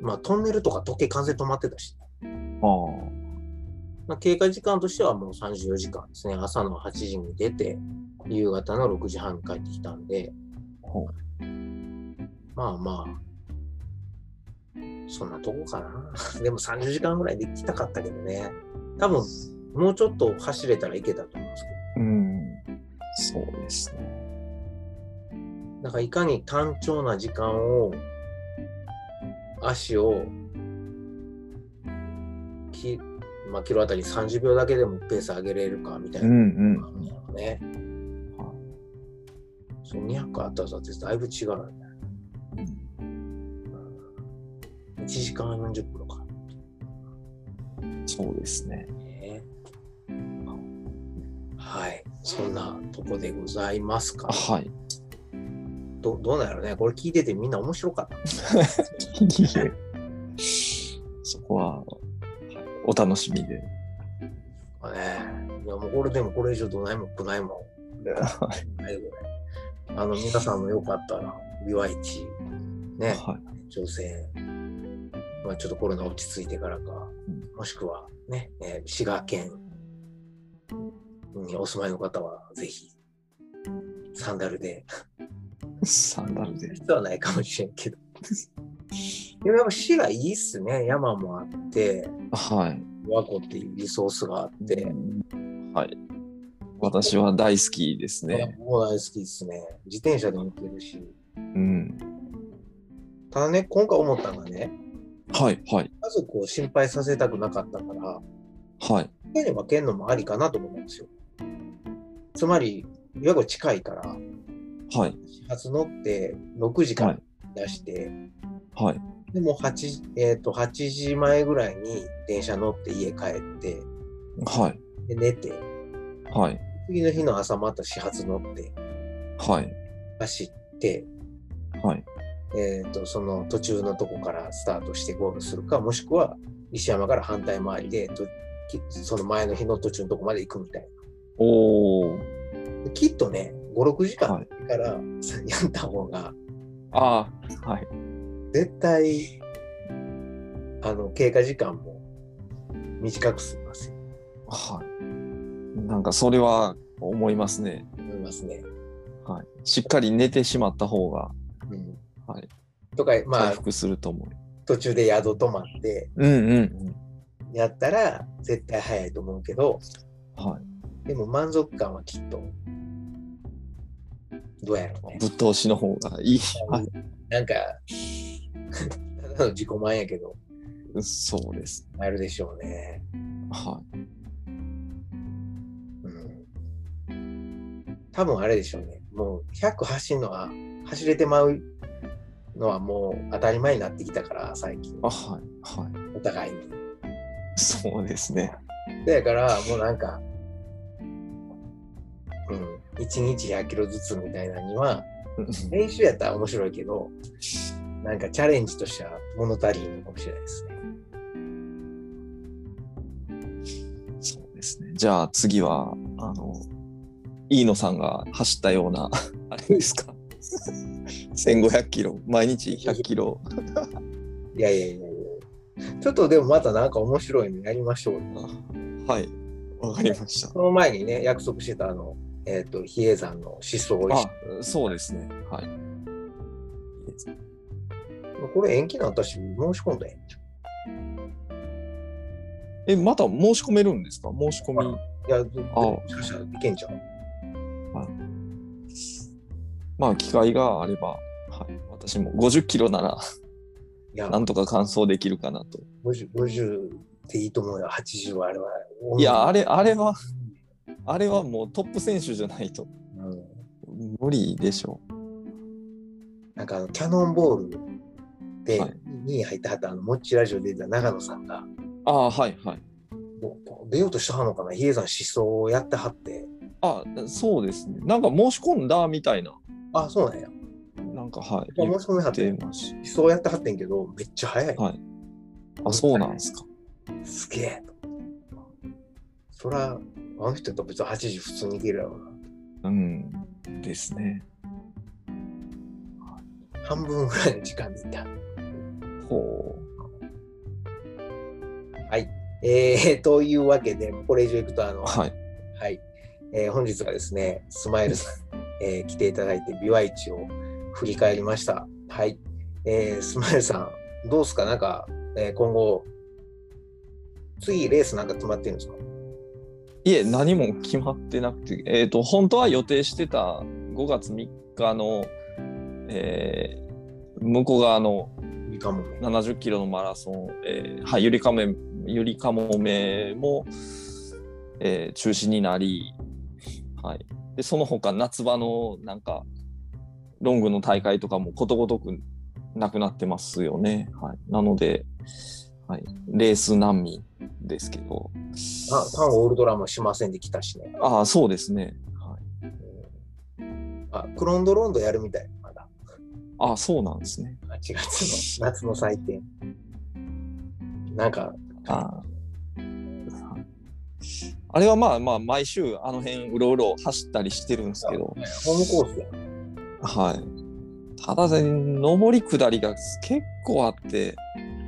まあトンネルとか時計完全に止まってたし、あまあ、経過時間としてはもう34時間ですね。朝の8時に出て、夕方の6時半に帰ってきたんで、まあまあ、そんなとこかな。でも30時間ぐらいできたかったけどね。多分、もうちょっと走れたらいけたと思うんですけう。うん。そうですね。ど。だからいかに単調な時間を、足を、きまあ、キロあたり30秒だけでもペース上げれるかみたいうな。んのがあるんうね。はその200あったらだってだいぶ違うよね。1時間40分か。うん。そうですね。ねはい。そんなとこでございますか。はい。どどうなんやろね。これ聞いててみんな面白かった。そこは、はいお楽しみで。ね。いやもうこれでもこれ以上どないもくないもん。あの皆さんもよかったら、ビワイチ、ね、はい。女性、まあ、ちょっとコロナ落ち着いてからか、うんもしくはね、えー滋賀県にお住まいの方はぜひ、サンダルで、サンダルで。必要はないかもしれんけど。でもやっぱ滋賀いいっすね。山もあって、はい。琵琶湖っていうリソースがあって、はい。私は大好きですね。もう大好きですね。自転車でも行けるし。うん。ただね、今回思ったのがね、はい、はい、家族を心配させたくなかったから、はい。手に分けるのもありかなと思うんですよ。つまり、琵琶湖近いから、はい、始発乗って6時かはらい出して、はい、でも 8,、えー、と8時前ぐらいに電車乗って家帰って、はい、で寝て、はい、次の日の朝また始発乗って、はい、走って、はい。えー、とその途中のとこからスタートしてゴールするか、もしくは石山から反対回りで、ときその前の日の途中のとこまで行くみたいな。おきっとね、5、6時間はいからやった方が、ああ、はい。絶対、あの、経過時間も短く済みますよ。はい。なんかそれは思いますね。思いますね。はい。しっかり寝てしまった方がうん。はい。とか、まあ、回復すると思う。途中で宿泊まってうんうんやったら絶対早いと思うけど、うん。はい。でも満足感はきっとどうやろうね。ぶっ通しの方がいい。はい。なんか、ただの自己満やけど、そうです。あるでしょうね。はうん。多分あれでしょうね。もう100走るのは、走れてまうのはもう当たり前になってきたから、最近い。。あ、はい。はい。お互いに。そうですね。だから、もうなんか、うん、1日100キロずつみたいなのには、練習やったら面白いけど、なんかチャレンジとしては物足りんのかもしれないですね。そうですね。じゃあ次は、あの、飯野さんが走ったような、あれですか？?1500 キロ、毎日100キロ。いやいやいやいや。ちょっとでもまたなんか面白いのやりましょうよ。はい。わかりました。その前にね、約束してたあの、えっ、と、比叡山の思想をあ、そうですね。はい。これ延期なったし、申し込んだらええんちゃえ、また申し込めるんですか？申し込み。ういや、あもしかしたらいけんちゃう？まあ、機会があれば、はい。私も50キロなら、なんとか完走できるかなと。50, 50っていいと思うよ。80はあれは。いや、あれ、あれは、あれはもうトップ選手じゃないとうん、無理でしょなんかキャノンボールではい2位入ってはったあのモッチラジオで出た長野さんが、う。ああ、はいはい。出ようとしたのかな比叡山思想をやってはって。あ、そうですね。なんか申し込んだみたいな。あ、そうなんや。なんか、はい。申し込みはっ言てまし思想やってはってんけど、めっちゃ速い。はいあ、そうなんですか。すげえと。そら、あの人と別に80普通にいけるやろうな。うん。ですね。半分ぐらいの時間でいた。ほえー、というわけで、これ以上いくと、あの、う。はい。はい。えー本日はですね、スマイルさん、えー来ていただいて、ビワイチを振り返りました。はい。えースマイルさん、どうですか？なんか、えー今後、次レースなんか決まってるんですか？いえ、何も決まってなくて、えっ、と、本当は予定してた5月3日の、えー向こう側のいいかもね。70キロのマラソン、えーはい、ゆりかめ、ゆりかもめも、えー中止になり、はい。で、その他夏場のなんか、ロングの大会とかもことごとくなくなってますよね。はい。なので、はい。レース難民ですけど、あタンオールドラもしませんで来たしね。ああ、そうですね。あ、クロンドロンドやるみたい。まだ。ああ、そうなんですね。8月の夏の祭典。なんか、ああ。あれはまあまあ毎週あの辺うろうろ走ったりしてるんですけど、ホームコースやん。はい。ただね、上り下りが結構あって、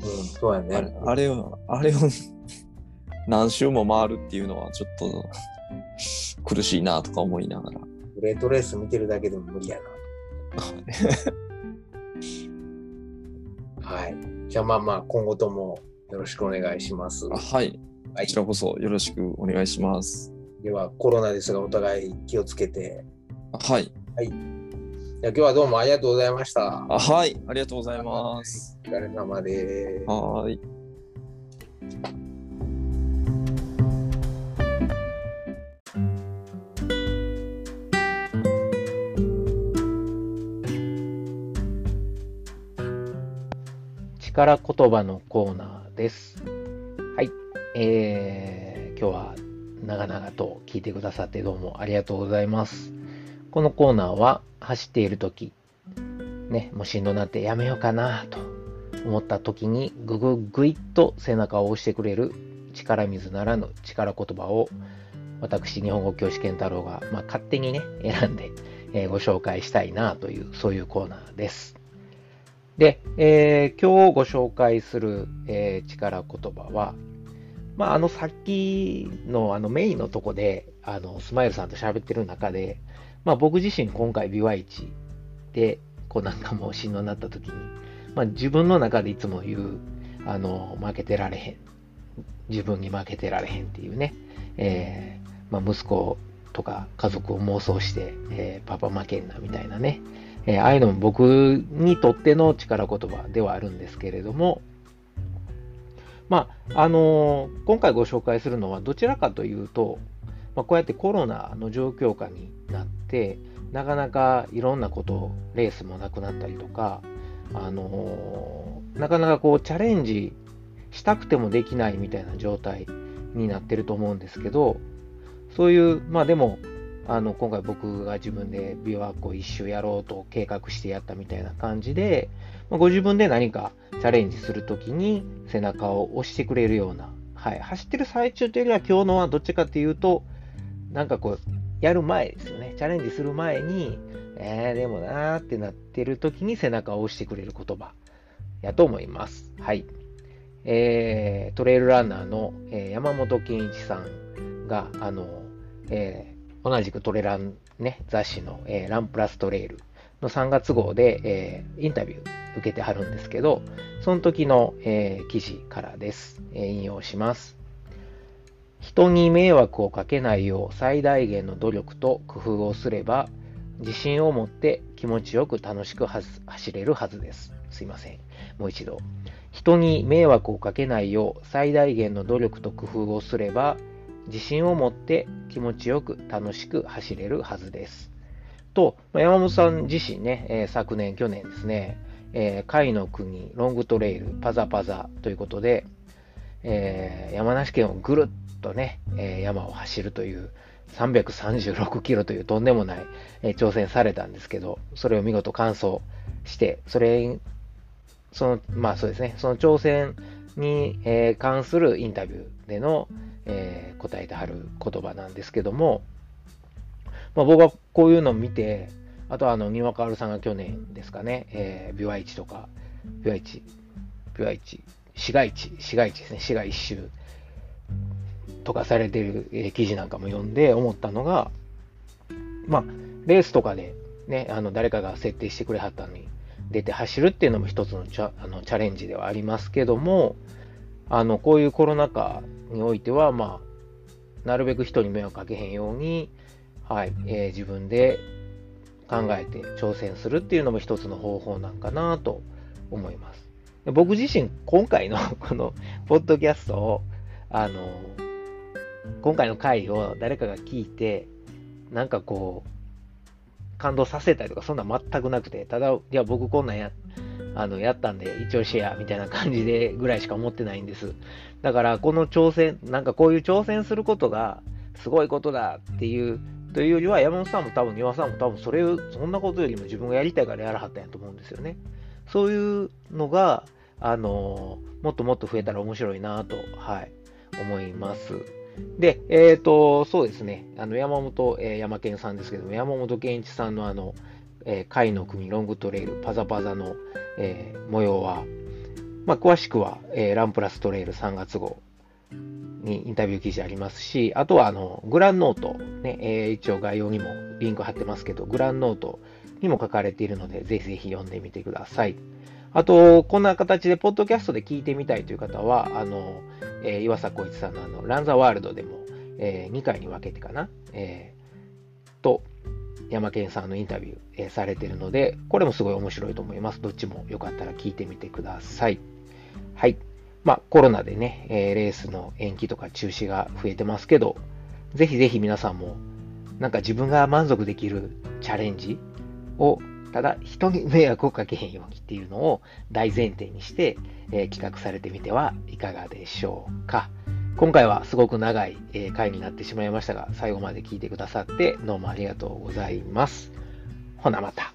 うん、そうやね。あれあれを、あれを 何周も回るっていうのはちょっと 苦しいなとか思いながら。グレートレース見てるだけでも無理やな。はい。じゃあまあまあ、今後ともよろしくお願いします。あはい。はいこちらこそよろしくお願いします。では、コロナですが、お互い気をつけて。はい。じゃあ今日はどうもありがとうございました。あはい。ありがとうございます。お疲れ様です。はーい。力言葉のコーナーです。えー、今日は長々と聞いてくださってどうもありがとうございます。このコーナーは走っている時ね、もうしんどなってやめようかなと思った時にぐぐぐいっと背中を押してくれる力水ならぬ力言葉を私、日本語教師健太郎が、まあ、勝手にね、選んで、えーご紹介したいなという、そういうコーナーです。で、えー今日ご紹介する、えー力言葉は、まあ、あの、さっきのあのメインのとこで、あの、スマイルさんと喋ってる中で、まあ、僕自身今回、ビワイチで、こうなんかもうしんどになった時に、まあ、自分の中でいつも言う、あの、負けてられへん。自分に負けてられへんっていうね、えーまあ、息子とか家族を妄想して、えー、パパ負けんなみたいなね、えー、ああいうのも僕にとっての力言葉ではあるんですけれども、まあ、あのー、今回ご紹介するのはどちらかというと、まあ、こうやってコロナの状況下になって、なかなかいろんなこと、レースもなくなったりとか、あのー、なかなかこうチャレンジしたくてもできないみたいな状態になってると思うんですけど、そういう、まあでも、あの今回僕が自分で琵琶湖一周やろうと計画してやったみたいな感じで、まあ、ご自分で何かチャレンジするときに背中を押してくれるような、はい、走ってる最中というよりは今日のはどっちかっていうと、なんかこう、やる前ですよね。チャレンジする前に、えー、でもなーってなってる時に背中を押してくれる言葉やと思います。はい。えー、トレイルランナーの、え、山本健一さんが、あの、えー、同じくトレラン、ね、雑誌の、えー、ランプラストレイルの3月号で、えー、インタビュー受けてはるんですけど、その時の、えー、記事からです、えー。引用します。人に迷惑をかけないよう最大限の努力と工夫をすれば、自信を持って気持ちよく楽しく走れるはずです。すいません。もう一度。人に迷惑をかけないよう最大限の努力と工夫をすれば、自信を持って気持ちよく楽しく走れるはずです。と、山本さん自身ね、えー、昨年、去年ですね、えー、海の国ロングトレイルパザパザということで、えー、山梨県をぐるっとね、えー、山を走るという336キロというとんでもない、え挑戦されたんですけど、それを見事完走して、それ、その、まあそうですね、その挑戦に、え関するインタビューでの、えー、答えてはる言葉なんですけども、まあ、僕はこういうのを見て、あとはあの、三輪薫さんが去年ですかね、えー、ビワイチとか、ビワイチ、ビワイチ、市街地、市街地ですね、市街一周とかされてる、えー、記事なんかも読んで思ったのが、まあ、レースとかでね、あの、誰かが設定してくれはったのに、出て走るっていうのも一つのチャあのチャレンジではありますけども、あの、こういうコロナ禍においては、まあ、なるべく人に迷惑かけへんように、はい、えー、自分で考えて挑戦するっていうのも一つの方法なんかなと思います。僕自身、今回の このポッドキャストを、あの、今回の回を誰かが聞いて、なんかこう、感動させたりとか、そんな全くなくて、ただ、いや、僕こんなんや、あの、やったんで、一応シェアみたいな感じでぐらいしか思ってないんです。だから、この挑戦、なんかこういう挑戦することが、すごいことだっていう、というよりは、山本さんも多分、庭さんも多分、それを、そんなことよりも自分がやりたいからやらはったんやと思うんですよね。そういうのが、あのもっともっと増えたら面白いなと、はい、思います。で、えっ、ー、と、そうですね、あの、山本、えー、山健さんですけども、山本健一さんのあの、えー、海の国ロングトレイルパザパザの、えー、模様は、まあ、詳しくは、えー、ランプラストレイル3月号にインタビュー記事ありますし、あとはあのグランノート、ねえー、一応概要にもリンク貼ってますけど、グランノートにも書かれているので、ぜひぜひ読んでみてください。あと、こんな形で、ポッドキャストで聞いてみたいという方は、あの、えー、岩佐光一さんのあの、ランザワールドでも、えー、2回に分けてかな、えー、と、山健さんのインタビュー、えー、されているので、これもすごい面白いと思います。どっちもよかったら聞いてみてください。はい。まあ、コロナでね、えー、レースの延期とか中止が増えてますけど、ぜひぜひ皆さんも、なんか自分が満足できるチャレンジを、ただ人に迷惑をかけへんようにっていうのを大前提にして、えー、企画されてみてはいかがでしょうか。今回はすごく長い、え回になってしまいましたが、最後まで聞いてくださってどうもありがとうございます。ほなまた。